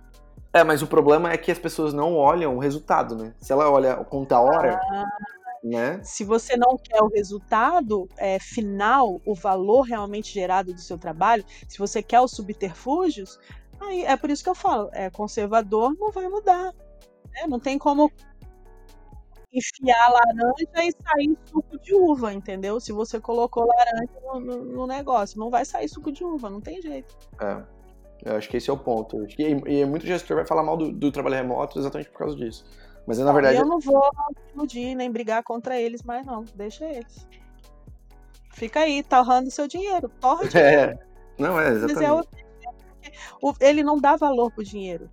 É, mas o problema é que as pessoas não olham o resultado, né? Se ela olha conta a hora, né?
Se você não quer o resultado é, final, o valor realmente gerado do seu trabalho, se você quer os subterfúgios, aí é por isso que eu falo, é conservador, não vai mudar. né? Não tem como enfiar laranja e sair suco de uva, entendeu? Se você colocou laranja no, no- no negócio, não vai sair suco de uva, não tem jeito.
É. Eu acho que esse é o ponto. Que, e muito gestor vai falar mal do, do trabalho remoto exatamente por causa disso. Mas na verdade.
eu não vou me iludir nem brigar contra eles mais, não. Deixa eles. Fica aí, torrando seu dinheiro. Torra
dinheiro. É. Não, é, exatamente.
É o, ele não dá valor pro dinheiro.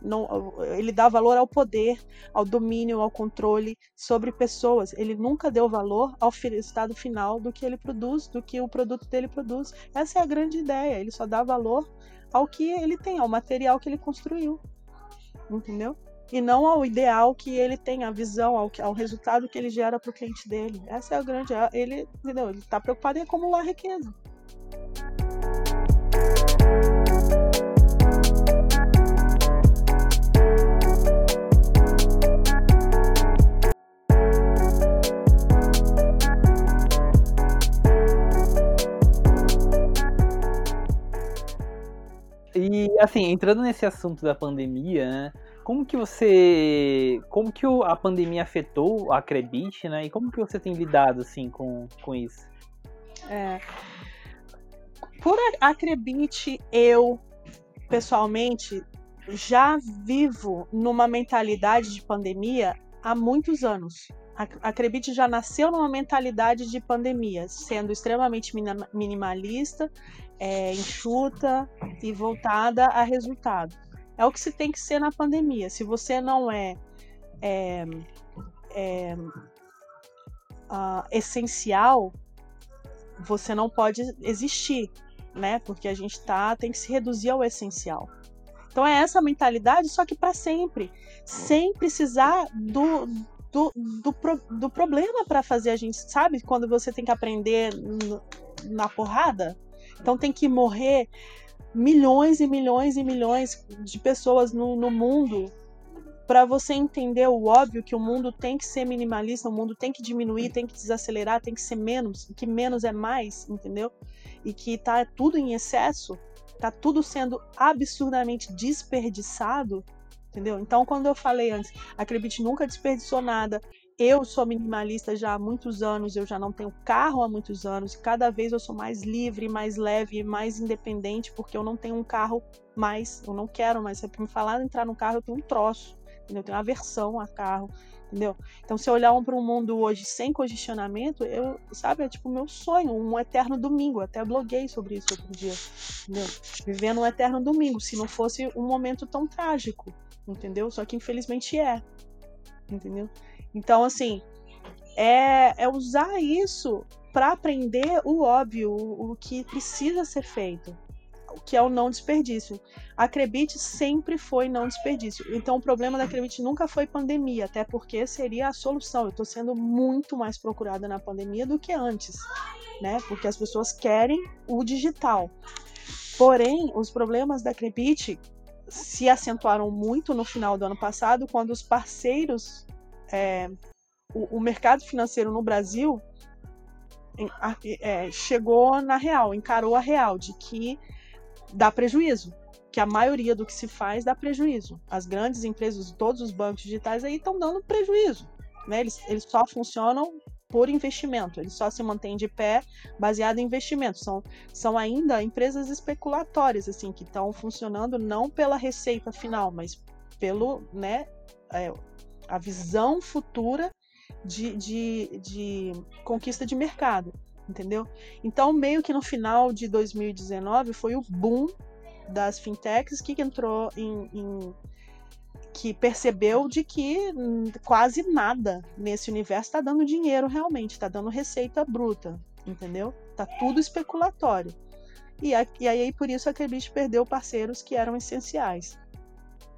Não, ele dá valor ao poder, ao domínio, ao controle sobre pessoas. Ele nunca deu valor ao estado final do que ele produz, do que o produto dele produz. Essa é a grande ideia. Ele só dá valor ao que ele tem, ao material que ele construiu. Entendeu? E não ao ideal que ele tem, a visão, ao, ao resultado que ele gera para o cliente dele. Essa é a grande. Ele está preocupado em acumular riqueza.
E assim, entrando nesse assunto da pandemia, né? Como que você. Como que a pandemia afetou a Crebit, né? E como que você tem lidado assim com, com isso?
É, por Acrebite, eu, pessoalmente, já vivo numa mentalidade de pandemia há muitos anos. A Crebite já nasceu numa mentalidade de pandemia, sendo extremamente minimalista, é, enxuta e voltada a resultado. É o que se tem que ser na pandemia. Se você não é, é, é uh, essencial, você não pode existir, né? Porque a gente tá, tem que se reduzir ao essencial. Então é essa mentalidade, só que para sempre, sem precisar do, do, do, pro, do problema para fazer a gente, sabe? Quando você tem que aprender na porrada, então tem que morrer milhões e milhões e milhões de pessoas no, no mundo para você entender o óbvio que o mundo tem que ser minimalista, o mundo tem que diminuir, tem que desacelerar, tem que ser menos, que menos é mais, entendeu? E que tá tudo em excesso, tá tudo sendo absurdamente desperdiçado, entendeu? Então, quando eu falei antes, a Crebit nunca desperdiçou nada, eu sou minimalista já há muitos anos, eu já não tenho carro há muitos anos, cada vez eu sou mais livre, mais leve, mais independente, porque eu não tenho um carro mais, eu não quero mais. Se me falar entrar no carro, eu tenho um troço, entendeu? Eu tenho aversão a carro, entendeu? Então, se eu olhar para um mundo hoje sem congestionamento, eu, sabe, é tipo meu sonho, um eterno domingo. Eu até bloguei sobre isso outro dia, entendeu? Vivendo um eterno domingo, se não fosse um momento tão trágico, entendeu? Só que infelizmente é, entendeu? Então, assim, é, é usar isso para aprender o óbvio, o, o, que precisa ser feito, o que é o não desperdício. A Crebit sempre foi não desperdício. Então, o problema da Crebit nunca foi pandemia, até porque seria a solução. Eu estou sendo muito mais procurada na pandemia do que antes, né? Porque as pessoas querem o digital. Porém, os problemas da Crebit se acentuaram muito no final do ano passado, quando os parceiros é, o, o, mercado financeiro no Brasil é, chegou na real, encarou a real de que dá prejuízo, que a maioria do que se faz dá prejuízo. As grandes empresas, todos os bancos digitais aí estão dando prejuízo. Né? Eles, eles só funcionam por investimento, eles só se mantêm de pé baseado em investimento. São, são ainda empresas especulatórias, assim, que estão funcionando não pela receita final, mas pelo, né, é, a visão futura de, de, de conquista de mercado, entendeu? Então, meio que no final de 2019 foi o boom das fintechs que entrou em, em que percebeu de que quase nada nesse universo está dando dinheiro realmente, está dando receita bruta, entendeu? Tá tudo especulatório. E, aí por isso a Crebit perdeu parceiros que eram essenciais,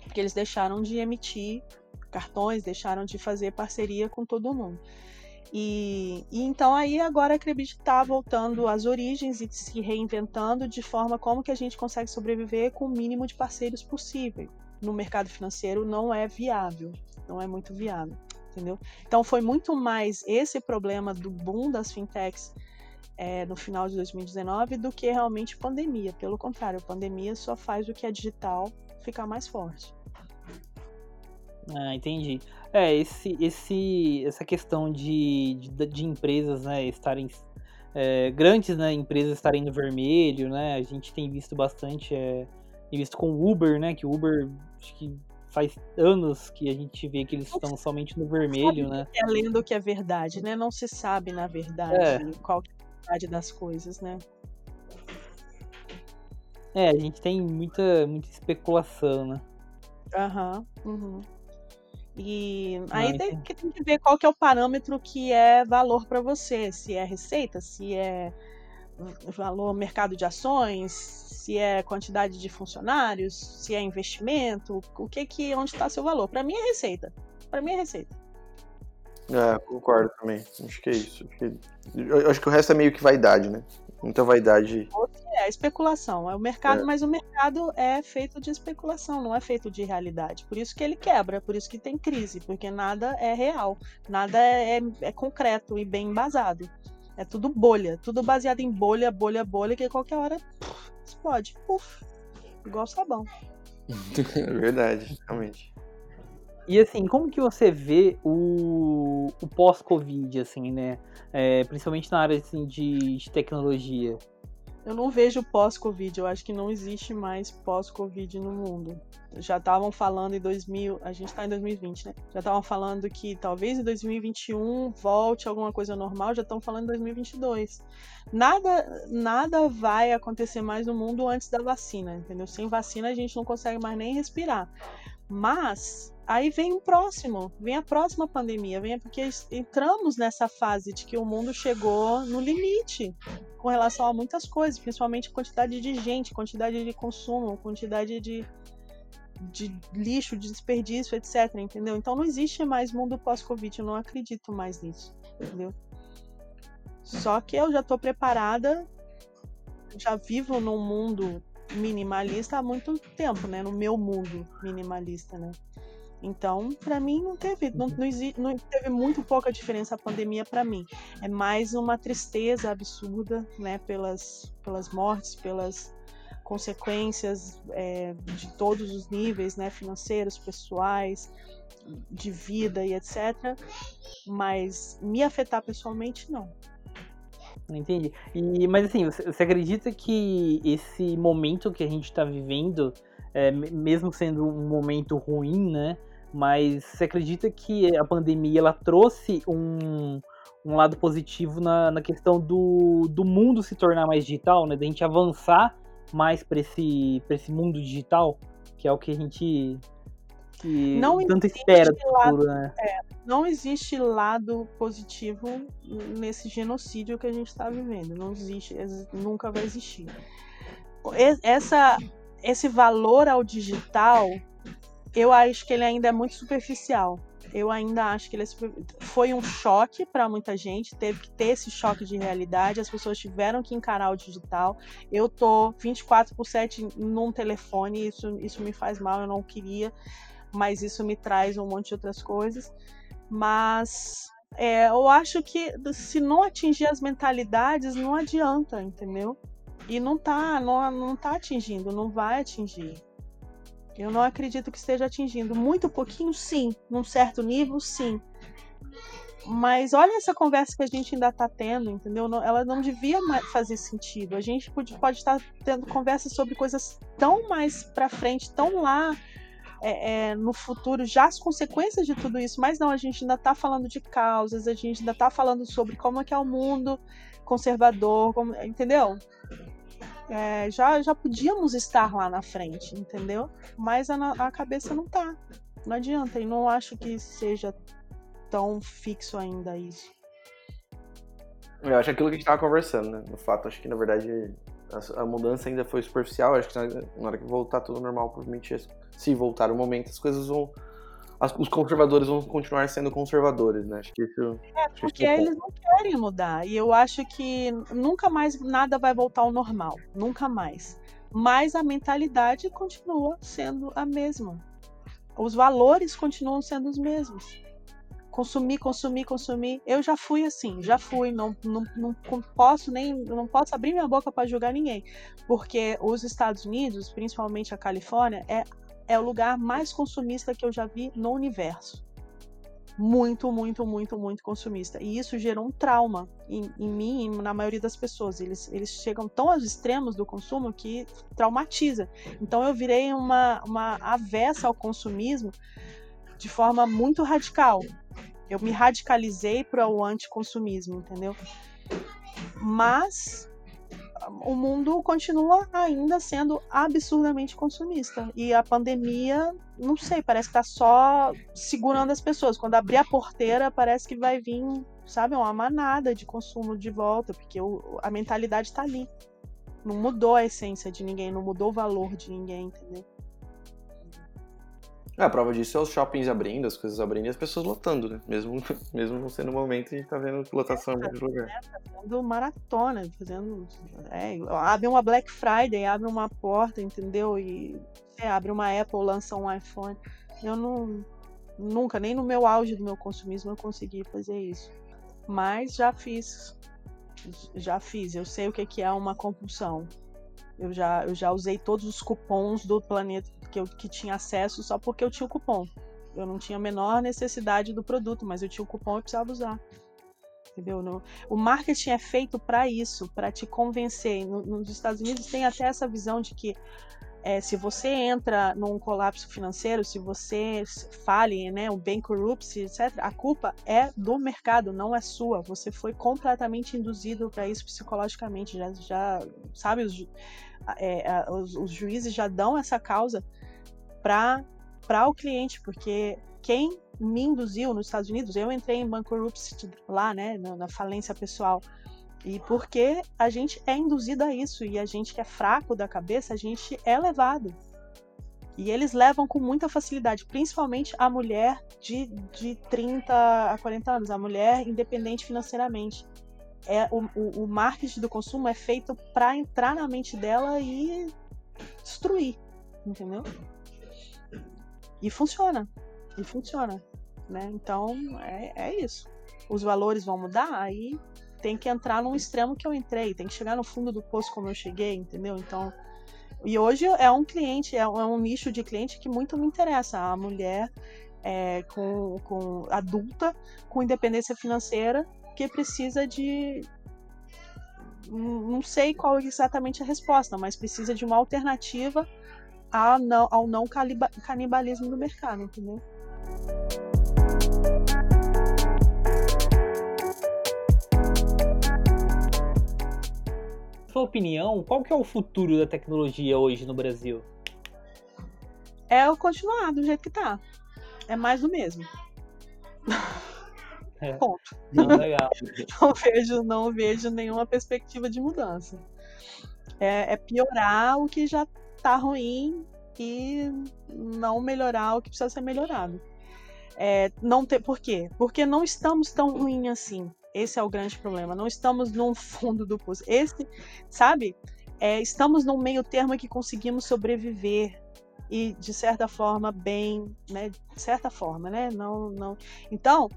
porque eles deixaram de emitir cartões, deixaram de fazer parceria com todo mundo. E, e, então aí agora a Crebit está voltando às origens e se reinventando de forma como que a gente consegue sobreviver com o mínimo de parceiros possível. No mercado financeiro não é viável, não é muito viável, entendeu? Então foi muito mais esse problema do boom das fintechs é, no final de 2019 do que realmente pandemia. Pelo contrário, a pandemia só faz o que é digital ficar mais forte.
Ah, entendi. É, esse, esse, essa questão de, de, de empresas né, estarem. É, grandes né, empresas estarem no vermelho, né? A gente tem visto bastante. É, visto com o Uber, né? Que o Uber acho que faz anos que a gente vê que eles estão somente no vermelho, né?
É lendo que é verdade, né? Não se sabe, na verdade, é. qual necessidade das coisas, né?
É, a gente tem muita, muita especulação, né?
Aham. Uhum. E aí tem que, tem que ver qual que é o parâmetro que é valor para você. Se é receita, se é valor mercado de ações, se é quantidade de funcionários, se é investimento, o que que onde está seu valor? Para mim é receita. Para mim é receita.
É, concordo também. Acho que é isso. Acho que, eu acho que o resto é meio que vaidade, né? Muita vaidade.
É, especulação. É o mercado, é. mas o mercado é feito de especulação, não é feito de realidade. Por isso que ele quebra, por isso que tem crise, porque nada é real, nada é, é, é concreto e bem embasado. É tudo bolha, tudo baseado em bolha, bolha, bolha, que qualquer hora puf, explode. Puf, igual sabão.
Verdade, realmente.
E assim, como que você vê o, o pós-Covid, assim, né? É, principalmente na área assim, de, de tecnologia.
Eu não vejo pós-Covid, eu acho que não existe mais pós-Covid no mundo. Já estavam falando em 2000, a gente está em 2020, né? Já estavam falando que talvez em 2021 volte alguma coisa normal, já estão falando em 2022. Nada, nada vai acontecer mais no mundo antes da vacina, entendeu? Sem vacina a gente não consegue mais nem respirar. Mas Aí vem o próximo, vem a próxima pandemia, vem porque entramos nessa fase de que o mundo chegou no limite com relação a muitas coisas, principalmente quantidade de gente, quantidade de consumo, quantidade de, de lixo, de desperdício, etc. Entendeu? Então não existe mais mundo pós-Covid, eu não acredito mais nisso, entendeu? Só que eu já estou preparada, já vivo num mundo minimalista há muito tempo, né? No meu mundo minimalista, né? Então, para mim, não teve, não, não, não, teve muito pouca diferença a pandemia para mim. É mais uma tristeza absurda, né, pelas, pelas mortes, pelas consequências é, de todos os níveis, né, financeiros, pessoais, de vida e etc. Mas me afetar pessoalmente, não.
Entendi. E, mas assim, você, acredita que esse momento que a gente está vivendo, é, mesmo sendo um momento ruim, né? Mas você acredita que a pandemia ela trouxe um, um lado positivo na, na questão do, do mundo se tornar mais digital, né? Da gente avançar mais para esse, esse mundo digital, que é o que a gente que não tanto espera do futuro, né?
É, não existe lado positivo nesse genocídio que a gente está vivendo. Não existe, nunca vai existir. Essa, esse valor ao digital eu acho que ele ainda é muito superficial. Eu ainda acho que ele é super... foi um choque para muita gente, teve que ter esse choque de realidade, as pessoas tiveram que encarar o digital. Eu tô 24 por 7 num telefone, isso, isso me faz mal, eu não queria, mas isso me traz um monte de outras coisas. Mas é, eu acho que se não atingir as mentalidades, não adianta, entendeu? E não tá, não, não tá atingindo, não vai atingir. Eu não acredito que esteja atingindo. Muito pouquinho, sim. Num certo nível, sim. Mas olha essa conversa que a gente ainda está tendo, entendeu? Ela não devia fazer sentido. A gente pode, pode estar tendo conversas sobre coisas tão mais para frente, tão lá é, é, no futuro, já as consequências de tudo isso. Mas não, a gente ainda está falando de causas, a gente ainda está falando sobre como é que é o mundo conservador, como, entendeu? é, já, já podíamos estar lá na frente, entendeu? Mas a, a cabeça não tá. Não adianta, e não acho que seja tão fixo ainda isso.
Eu acho aquilo que a gente tava conversando, né? Fato, acho que na verdade a, a mudança ainda foi superficial. Acho que na, na, hora que voltar tudo normal, provavelmente se voltar o momento, as coisas vão os conservadores vão continuar sendo conservadores, né? Acho que isso.
É, porque é eles não querem mudar. E eu acho que nunca mais nada vai voltar ao normal. Nunca mais. Mas a mentalidade continua sendo a mesma. Os valores continuam sendo os mesmos. Consumir, consumir, consumir. Eu já fui assim, já fui. Não, não, não posso nem. Não posso abrir minha boca para julgar ninguém. Porque os Estados Unidos, principalmente a Califórnia, é é o lugar mais consumista que eu já vi no universo. Muito, muito, muito, muito consumista. E isso gerou um trauma em, em mim e na maioria das pessoas. Eles, eles chegam tão aos extremos do consumo que traumatiza. Então eu virei uma, uma avessa ao consumismo de forma muito radical. Eu me radicalizei para o anticonsumismo, entendeu? Mas o mundo continua ainda sendo absurdamente consumista. E a pandemia, não sei, parece que tá só segurando as pessoas. Quando abrir a porteira, parece que vai vir, sabe, uma manada de consumo de volta, porque o, a mentalidade tá ali. Não mudou a essência de ninguém, não mudou o valor de ninguém, entendeu?
É, a prova disso é os shoppings abrindo, as coisas abrindo e as pessoas lotando, né? Mesmo, mesmo não sendo o momento, a gente tá vendo lotação é, em muitos lugares.
É, tá fazendo maratona, fazendo. É, abre uma Black Friday, abre uma porta, entendeu? E abre uma Apple, lança um iPhone. Eu não. Nunca, nem no meu auge do meu consumismo eu consegui fazer isso. Mas já fiz. Já fiz. Eu sei o que é uma compulsão. Eu já, eu já usei todos os cupons do planeta que eu que tinha acesso só porque eu tinha o cupom. Eu não tinha a menor necessidade do produto, mas eu tinha o cupom e precisava usar. Entendeu? No, o marketing é feito para isso, para te convencer. No, nos Estados Unidos tem até essa visão de que é, se você entra num colapso financeiro, se você fale, né, um bankruptcy, etc., a culpa é do mercado, não é sua. Você foi completamente induzido para isso psicologicamente. Já, já sabe, os, é, os, os, juízes já dão essa causa para o cliente, porque quem me induziu nos Estados Unidos, eu entrei em bankruptcy lá, né, na, na falência pessoal, e porque a gente é induzido a isso, e a gente que é fraco da cabeça, a gente é levado. E eles levam com muita facilidade, principalmente a mulher de, de 30 a 40 anos, a mulher independente financeiramente é o, o, o marketing do consumo é feito para entrar na mente dela e destruir, entendeu? E funciona, e funciona, né? Então é, é isso. Os valores vão mudar, aí tem que entrar num extremo que eu entrei, tem que chegar no fundo do poço como eu cheguei, entendeu? Então e hoje é um cliente, é um, é nicho de cliente que muito me interessa. A mulher é, com, com adulta, com independência financeira porque precisa de. Não sei qual é exatamente a resposta, mas precisa de uma alternativa ao não, ao não canibalismo do mercado, entendeu?
Sua opinião, qual que é o futuro da tecnologia hoje no Brasil?
É o continuar do jeito que tá. É mais do mesmo. É. Ponto.
Não,
não, vejo, não vejo nenhuma perspectiva de mudança. É, é piorar o que já tá ruim e não melhorar o que precisa ser melhorado. É, não ter, por quê? Porque não estamos tão ruim assim. Esse é o grande problema. Não estamos no fundo do poço. Esse, sabe? É, estamos num meio termo que conseguimos sobreviver e de certa forma bem, né? De certa forma, né? Não, não. Então,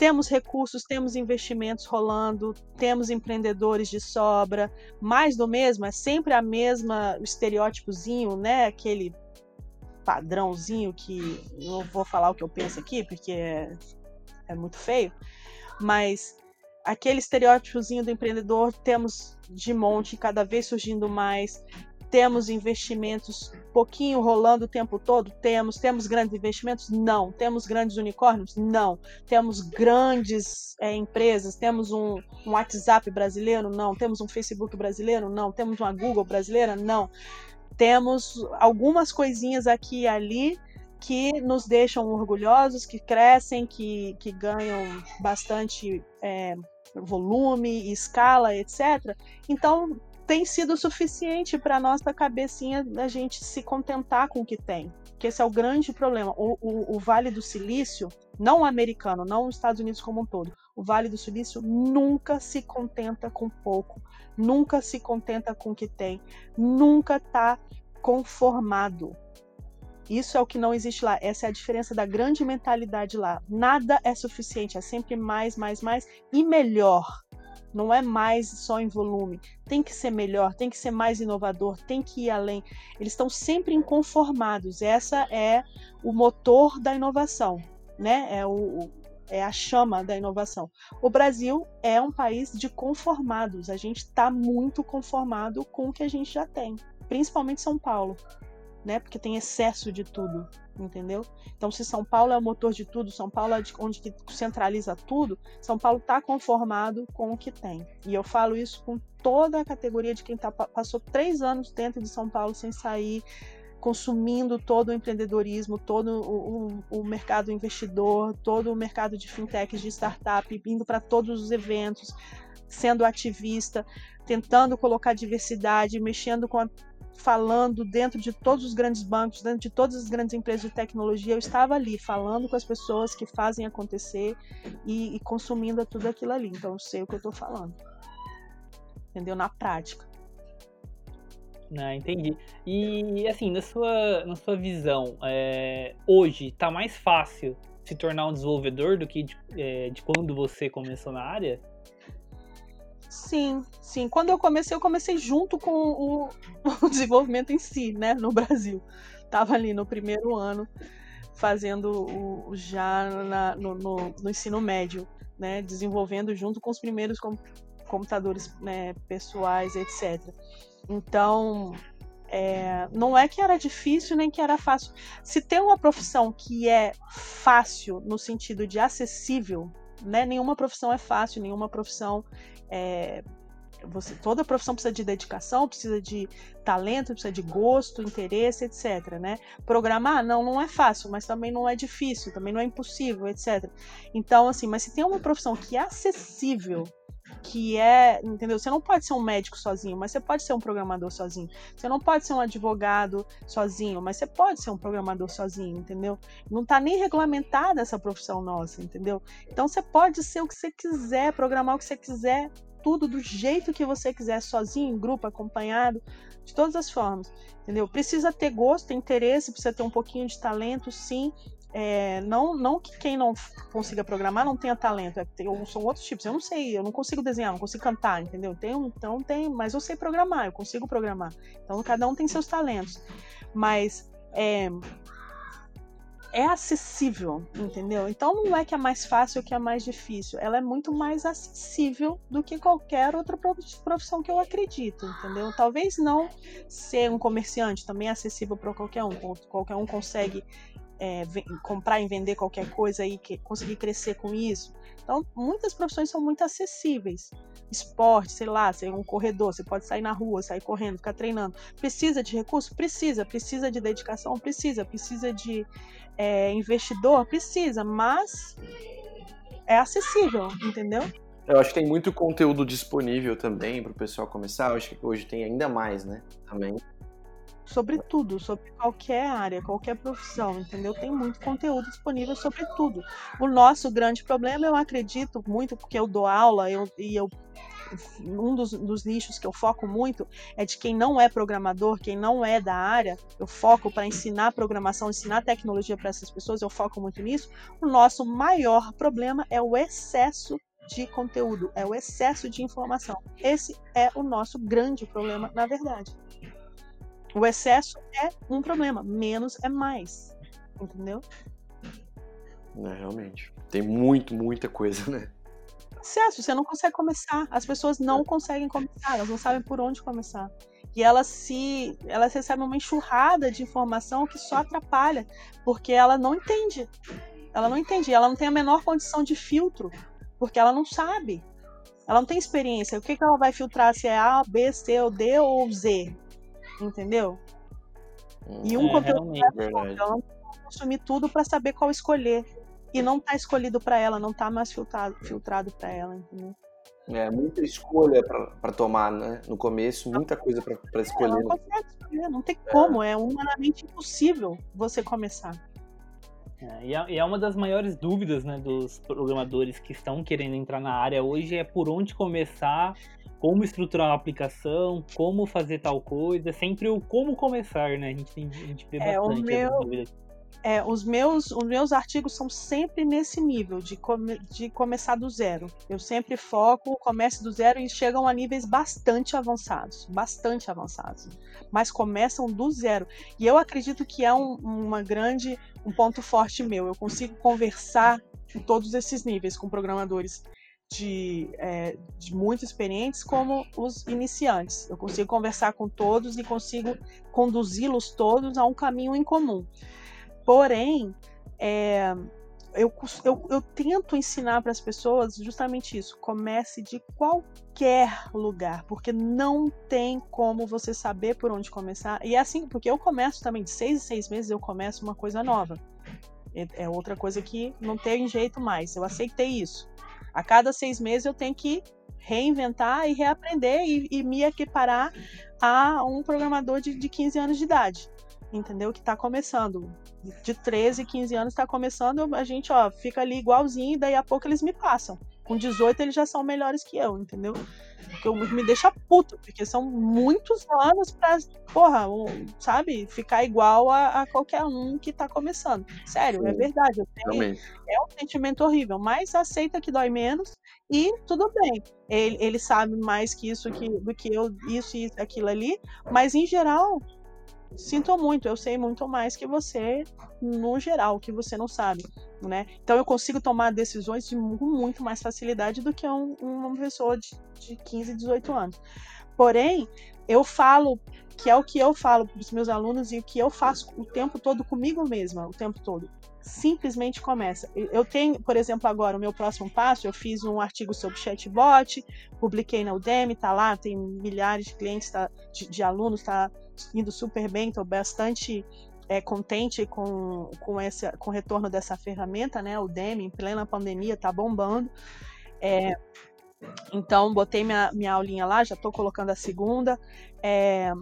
temos recursos, temos investimentos rolando, temos empreendedores de sobra, mais do mesmo, é sempre a mesma estereótipozinho, né? Aquele padrãozinho que não vou falar o que eu penso aqui, porque é, é muito feio, mas aquele estereótipozinho do empreendedor temos de monte, cada vez surgindo mais. Temos investimentos pouquinho rolando o tempo todo? Temos. Temos grandes investimentos? Não. Temos grandes unicórnios? Não. Temos grandes é, empresas? Temos um, um WhatsApp brasileiro? Não. Temos um Facebook brasileiro? Não. Temos uma Google brasileira? Não. Temos algumas coisinhas aqui e ali que nos deixam orgulhosos, que crescem, que, que ganham bastante é, volume, escala, etc. Então, tem sido suficiente para nossa cabecinha a gente se contentar com o que tem. Que esse é o grande problema. O, o, o Vale do Silício, não americano, não os Estados Unidos como um todo, o Vale do Silício nunca se contenta com pouco, nunca se contenta com o que tem, nunca está conformado. Isso é o que não existe lá. Essa é a diferença da grande mentalidade lá. Nada é suficiente, é sempre mais, mais, mais e melhor não é mais só em volume. Tem que ser melhor, tem que ser mais inovador, tem que ir além. Eles estão sempre inconformados. Essa é o motor da inovação, né? É, o, é a chama da inovação. O Brasil é um país de conformados. A gente está muito conformado com o que a gente já tem, principalmente São Paulo. Né? Porque tem excesso de tudo, entendeu? Então, se São Paulo é o motor de tudo, São Paulo é onde que centraliza tudo, São Paulo está conformado com o que tem. E eu falo isso com toda a categoria de quem tá, passou três anos dentro de São Paulo sem sair, consumindo todo o empreendedorismo, todo o, o, o mercado investidor, todo o mercado de fintechs, de startup, indo para todos os eventos, sendo ativista, tentando colocar diversidade, mexendo com a falando dentro de todos os grandes bancos, dentro de todas as grandes empresas de tecnologia, eu estava ali falando com as pessoas que fazem acontecer e, e consumindo tudo aquilo ali. Então eu sei o que eu estou falando. Entendeu? Na prática.
Ah, entendi. E assim, na sua, na sua visão, é, hoje está mais fácil se tornar um desenvolvedor do que de, é, de quando você começou na área?
Sim, sim. Quando eu comecei, eu comecei junto com o, o desenvolvimento em si, né, no Brasil. Tava ali no primeiro ano, fazendo o, já na, no, no, no, ensino médio, né, desenvolvendo junto com os primeiros com, computadores né, pessoais, etc. Então, é, não é que era difícil nem que era fácil. Se tem uma profissão que é fácil no sentido de acessível, né, nenhuma profissão é fácil, nenhuma profissão é, você, toda profissão precisa de dedicação, precisa de talento, precisa de gosto, interesse, etc. Né? Programar, não, não é fácil, mas também não é difícil, também não é impossível, etc. Então, assim, mas se tem uma profissão que é acessível, que é, entendeu? Você não pode ser um médico sozinho, mas você pode ser um programador sozinho. Você não pode ser um advogado sozinho, mas você pode ser um programador sozinho, entendeu? Não está nem regulamentada essa profissão nossa, entendeu? Então você pode ser o que você quiser, programar o que você quiser, tudo do jeito que você quiser, sozinho, em grupo, acompanhado, de todas as formas, entendeu? Precisa ter gosto, interesse, precisa ter um pouquinho de talento, sim, é, não, não que quem não consiga programar não tenha talento, é, tem, são outros tipos. Eu não sei, eu não consigo desenhar, não consigo cantar, entendeu? Tem, então tem, mas eu sei programar, eu consigo programar. Então cada um tem seus talentos. Mas é, é acessível, entendeu? Então não é que é mais fácil que é mais difícil. Ela é muito mais acessível do que qualquer outra profissão que eu acredito, entendeu? Talvez não ser um comerciante também é acessível para qualquer um. Qualquer um consegue é, comprar e vender qualquer coisa e que, conseguir crescer com isso. Então, muitas profissões são muito acessíveis. Esporte, sei lá, ser um corredor, você pode sair na rua, sair correndo, ficar treinando. Precisa de recurso? Precisa. Precisa de dedicação? Precisa. Precisa de é, investidor? Precisa, mas é acessível, entendeu?
Eu acho que tem muito conteúdo disponível também para o pessoal começar. Eu acho que hoje tem ainda mais, né? Também
sobre tudo, sobre qualquer área, qualquer profissão, entendeu? Tem muito conteúdo disponível sobre tudo. O nosso grande problema, eu acredito muito, porque eu dou aula eu, e eu um dos, dos, nichos que eu foco muito é de quem não é programador, quem não é da área, eu foco para ensinar programação, ensinar tecnologia para essas pessoas, eu foco muito nisso. O nosso maior problema é o excesso de conteúdo, é o excesso de informação. Esse é o nosso grande problema, na verdade. O excesso é um problema, menos é mais. Entendeu?
É, realmente. Tem muito, muita coisa, né?
Excesso, você não consegue começar. As pessoas não conseguem começar, elas não sabem por onde começar. E elas se. Elas recebem uma enxurrada de informação que só atrapalha, porque ela não entende. Ela não entende, ela não tem a menor condição de filtro, porque ela não sabe. Ela não tem experiência. O que, que ela vai filtrar? Se é A, B, C, ou D ou Z? Entendeu? E um é, conteúdo é ela não consumir tudo para saber qual escolher. E não tá escolhido para ela, não tá mais filtrado, filtrado para ela, entendeu?
É, muita escolha para tomar, né? No começo, muita coisa para escolher. É,
não consegue escolher, não tem como, é humanamente impossível você começar.
É, e, é, e é uma das maiores dúvidas né, dos programadores que estão querendo entrar na área hoje é por onde começar como estruturar uma aplicação, como fazer tal coisa, sempre o como começar, né? A gente, tem, a gente vê é, bastante.
O meu, é, os, meus, os meus artigos são sempre nesse nível, de, come, de começar do zero. Eu sempre foco, comece do zero e chegam a níveis bastante avançados, bastante avançados. Mas começam do zero. E eu acredito que é um, uma grande, um ponto forte meu. Eu consigo conversar em todos esses níveis com programadores de, é, de muito experientes como os iniciantes. Eu consigo conversar com todos e consigo conduzi-los todos a um caminho em comum. Porém, é, eu, eu, eu tento ensinar para as pessoas justamente isso. Comece de qualquer lugar, porque não tem como você saber por onde começar. E é assim, porque eu começo também, de seis em seis meses, eu começo uma coisa nova. É, é outra coisa que não tem jeito mais. Eu aceitei isso. A cada seis meses eu tenho que reinventar e reaprender e, e me equiparar a um programador de, de 15 anos de idade entendeu? Que está começando. De 13, 15 anos está começando, a gente, ó, fica ali igualzinho, e daí a pouco eles me passam. Com 18 eles já são melhores que eu, entendeu? Porque eu, me deixa puto, porque são muitos anos pra, porra, sabe, ficar igual a, a, qualquer um que tá começando. Sério, é Sim, é verdade. Tenho, é um sentimento horrível, mas aceita que dói menos e tudo bem. Ele, ele sabe mais que isso que, do que eu, isso e aquilo ali, mas em geral, sinto muito, eu sei muito mais que você no geral, que você não sabe, né? Então eu consigo tomar decisões de muito mais facilidade do que um, uma pessoa de, de 15, 18 anos. Porém, eu falo que é o que eu falo para os meus alunos e o que eu faço o tempo todo comigo mesma, o tempo todo. Simplesmente começa. Eu tenho, por exemplo, agora o meu próximo passo, eu fiz um artigo sobre chatbot, publiquei na Udemy, tá lá, tem milhares de clientes, tá, de, de alunos, tá indo super bem, estou bastante é, contente com, com, esse, com o retorno dessa ferramenta, né? O Demi, em plena pandemia, está bombando. É, então, botei minha, minha aulinha lá, já estou colocando a segunda. É,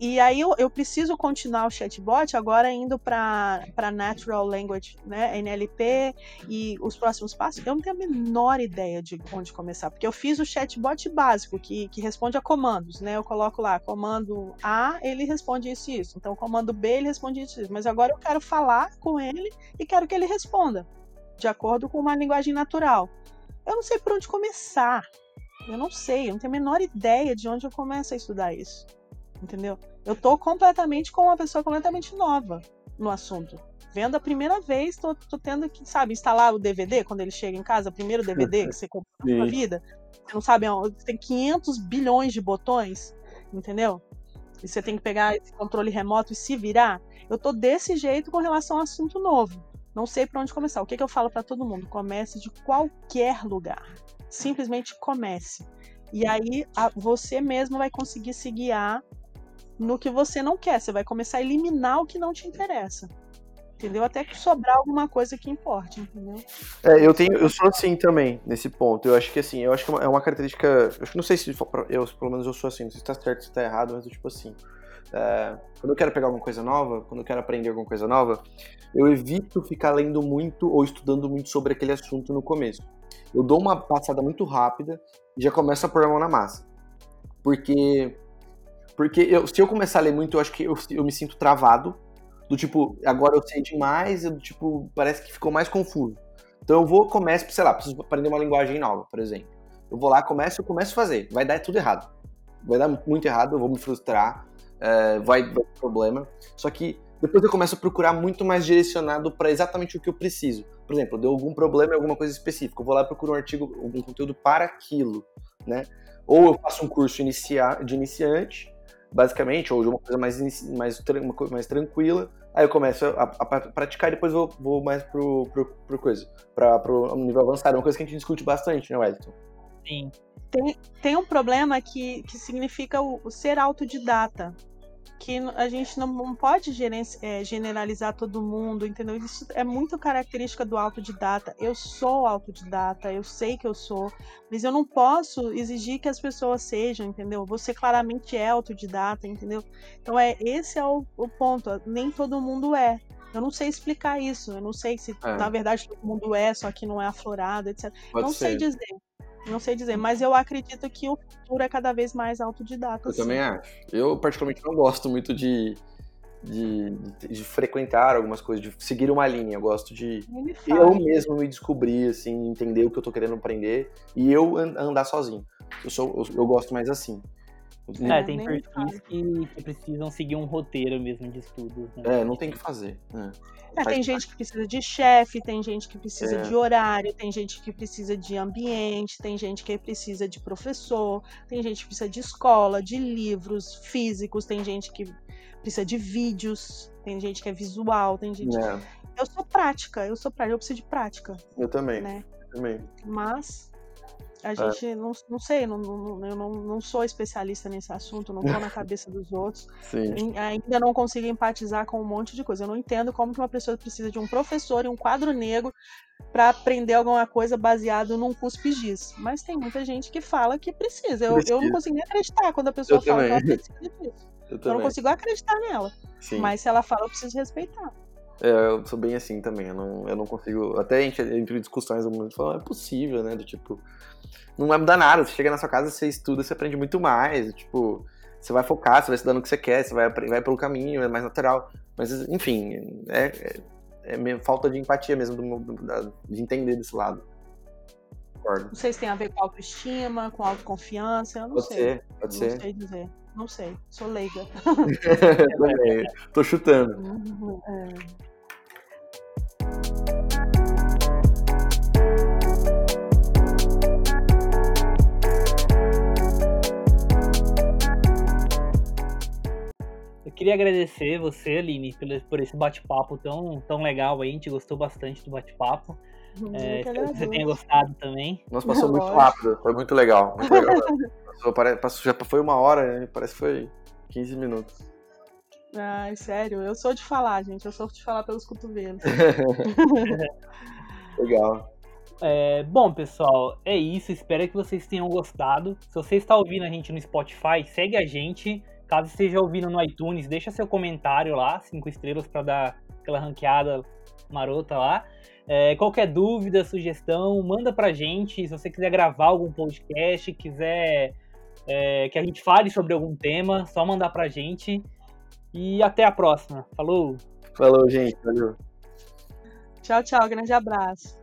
e aí eu, eu, preciso continuar o chatbot agora indo para Natural Language, né, NLP e os próximos passos. Eu não tenho a menor ideia de onde começar, porque eu fiz o chatbot básico que, que responde a comandos, né? Eu coloco lá comando A, ele responde isso e isso. Então comando B, ele responde isso e isso. Mas agora eu quero falar com ele e quero que ele responda de acordo com uma linguagem natural. Eu não sei por onde começar. Eu não sei, eu não tenho a menor ideia de onde eu começo a estudar isso entendeu? Eu tô completamente com uma pessoa completamente nova no assunto. Vendo a primeira vez, tô, tô tendo que, sabe, instalar o DVD quando ele chega em casa, o primeiro DVD que você comprou na sua vida. Você não sabe, tem 500 bilhões de botões, entendeu? E você tem que pegar esse controle remoto e se virar. Eu tô desse jeito com relação ao assunto novo. Não sei para onde começar. O que, que eu falo para todo mundo? Comece de qualquer lugar. Simplesmente comece. E aí a, você mesmo vai conseguir se guiar no que você não quer. Você vai começar a eliminar o que não te interessa. Entendeu? Até que sobrar alguma coisa que importe, entendeu?
É, eu tenho, eu sou assim também, nesse ponto. Eu acho que assim, eu acho que é uma é característica. Eu não sei se eu, pelo menos eu sou assim, não sei se tá certo, se tá errado, mas eu tipo assim. É, quando eu quero pegar alguma coisa nova, quando eu quero aprender alguma coisa nova, eu evito ficar lendo muito ou estudando muito sobre aquele assunto no começo. Eu dou uma passada muito rápida e já começo a pôr a mão na massa. Porque porque eu, se eu começar a ler muito, eu acho que eu, eu me sinto travado. Do tipo, agora eu sei demais, eu, tipo, parece que ficou mais confuso. Então eu vou, começo, sei lá, preciso aprender uma linguagem nova, por exemplo. Eu vou lá, começo, eu começo a fazer. Vai dar tudo errado. Vai dar muito errado, eu vou me frustrar, é, vai, ter problema. Só que depois eu começo a procurar muito mais direcionado para exatamente o que eu preciso. Por exemplo, deu algum problema em alguma coisa específica, eu vou lá e procuro um artigo, algum conteúdo para aquilo, né? Ou eu faço um curso inicia, de iniciante, basicamente, ou de uma coisa mais, mais, uma coisa mais tranquila. Aí eu começo a, a, praticar e depois vou, vou mais pro, pro, pro coisa, pra, pro nível avançado. É uma coisa que a gente discute bastante, né, Wellington?
Sim. Tem, tem um problema que, que significa o, o ser autodidata que a gente não pode é, generalizar todo mundo, entendeu? Isso é muito característica do autodidata. Eu sou autodidata, eu sei que eu sou, mas eu não posso exigir que as pessoas sejam, entendeu? Você claramente é autodidata, entendeu? Então é esse é o, o ponto. Nem todo mundo é. Eu não sei explicar isso. Eu não sei se é. na verdade todo mundo é, só que não é aflorado, etc. Pode não ser. sei dizer. Não sei dizer, mas eu acredito que o futuro é cada vez mais autodidata.
Eu assim. também acho. Eu, particularmente, não gosto muito de, de, de, de, frequentar algumas coisas, de seguir uma linha. Eu gosto de eu mesmo me descobrir, assim, entender o que eu tô querendo aprender e eu andar sozinho. Eu, sou, eu, eu gosto mais assim.
É, tem perfis que, que precisam seguir um roteiro mesmo de estudos. Né?
É, não tem o que fazer. né?
É, tem gente que precisa de chefe, tem gente que precisa
É.
de horário, tem gente que precisa de ambiente, tem gente que precisa de professor, tem gente que precisa de escola, de livros físicos, tem gente que precisa de vídeos, tem gente que é visual, tem gente.
É,
Eu sou prática, eu sou prática, eu preciso de prática,
eu também.
né?
eu também.
Mas. A gente não, não sei, não, não- eu não, não sou especialista nesse assunto, não tô na cabeça dos outros.
Sim.
Ainda não consigo empatizar com um monte de coisa. Eu não entendo como que uma pessoa precisa de um professor e um quadro negro para aprender alguma coisa baseado num cuspe-giz. Mas tem muita gente que fala que precisa. Eu, eu
Precisa.
não consigo nem acreditar quando a pessoa
Eu
fala que ela
também.
precisa disso.
Eu
Eu
também.
não consigo acreditar nela.
Sim.
Mas se ela fala, eu preciso respeitar.
É, eu sou bem assim também. Eu não, eu não consigo. Até a gente entre discussões, eu mundo fala, não é possível, né? Do tipo, não vai mudar nada. Você chega na sua casa, você estuda, você aprende muito mais. Tipo, você vai focar, você vai estudar no que você quer, você vai, vai pelo caminho, é mais natural. Mas, enfim, é, é, é falta de empatia mesmo, do, do- de entender desse lado. Concordo.
Não sei se tem a ver com autoestima, com autoconfiança. Eu não
Pode
sei.
ser, pode
não
ser.
sei dizer. Não sei. Sou leiga.
Também. Tô chutando.
É.
Eu queria agradecer você, Aline, por esse bate-papo tão, tão legal aí. A gente gostou bastante do bate-papo.
Eu
É, espero que você tenha gostado também.
Nossa, passou muito rápido. Foi muito legal. Muito legal. passou- já foi uma hora, né? parece que foi 15 minutos.
Ai, sério, eu sou de falar, gente. Eu sou de falar pelos cotovelos.
Legal.
É, bom, pessoal, é isso. Espero que vocês tenham gostado. Se você está ouvindo a gente no Spotify, segue a gente. Caso esteja ouvindo no iTunes, deixa seu comentário lá, cinco estrelas para dar aquela ranqueada marota lá. É, qualquer dúvida, sugestão, manda pra gente. Se você quiser gravar algum podcast, quiser é, que a gente fale sobre algum tema, só mandar pra gente. E até a próxima. Falou!
Falou, gente. Valeu.
Tchau, tchau. Grande abraço.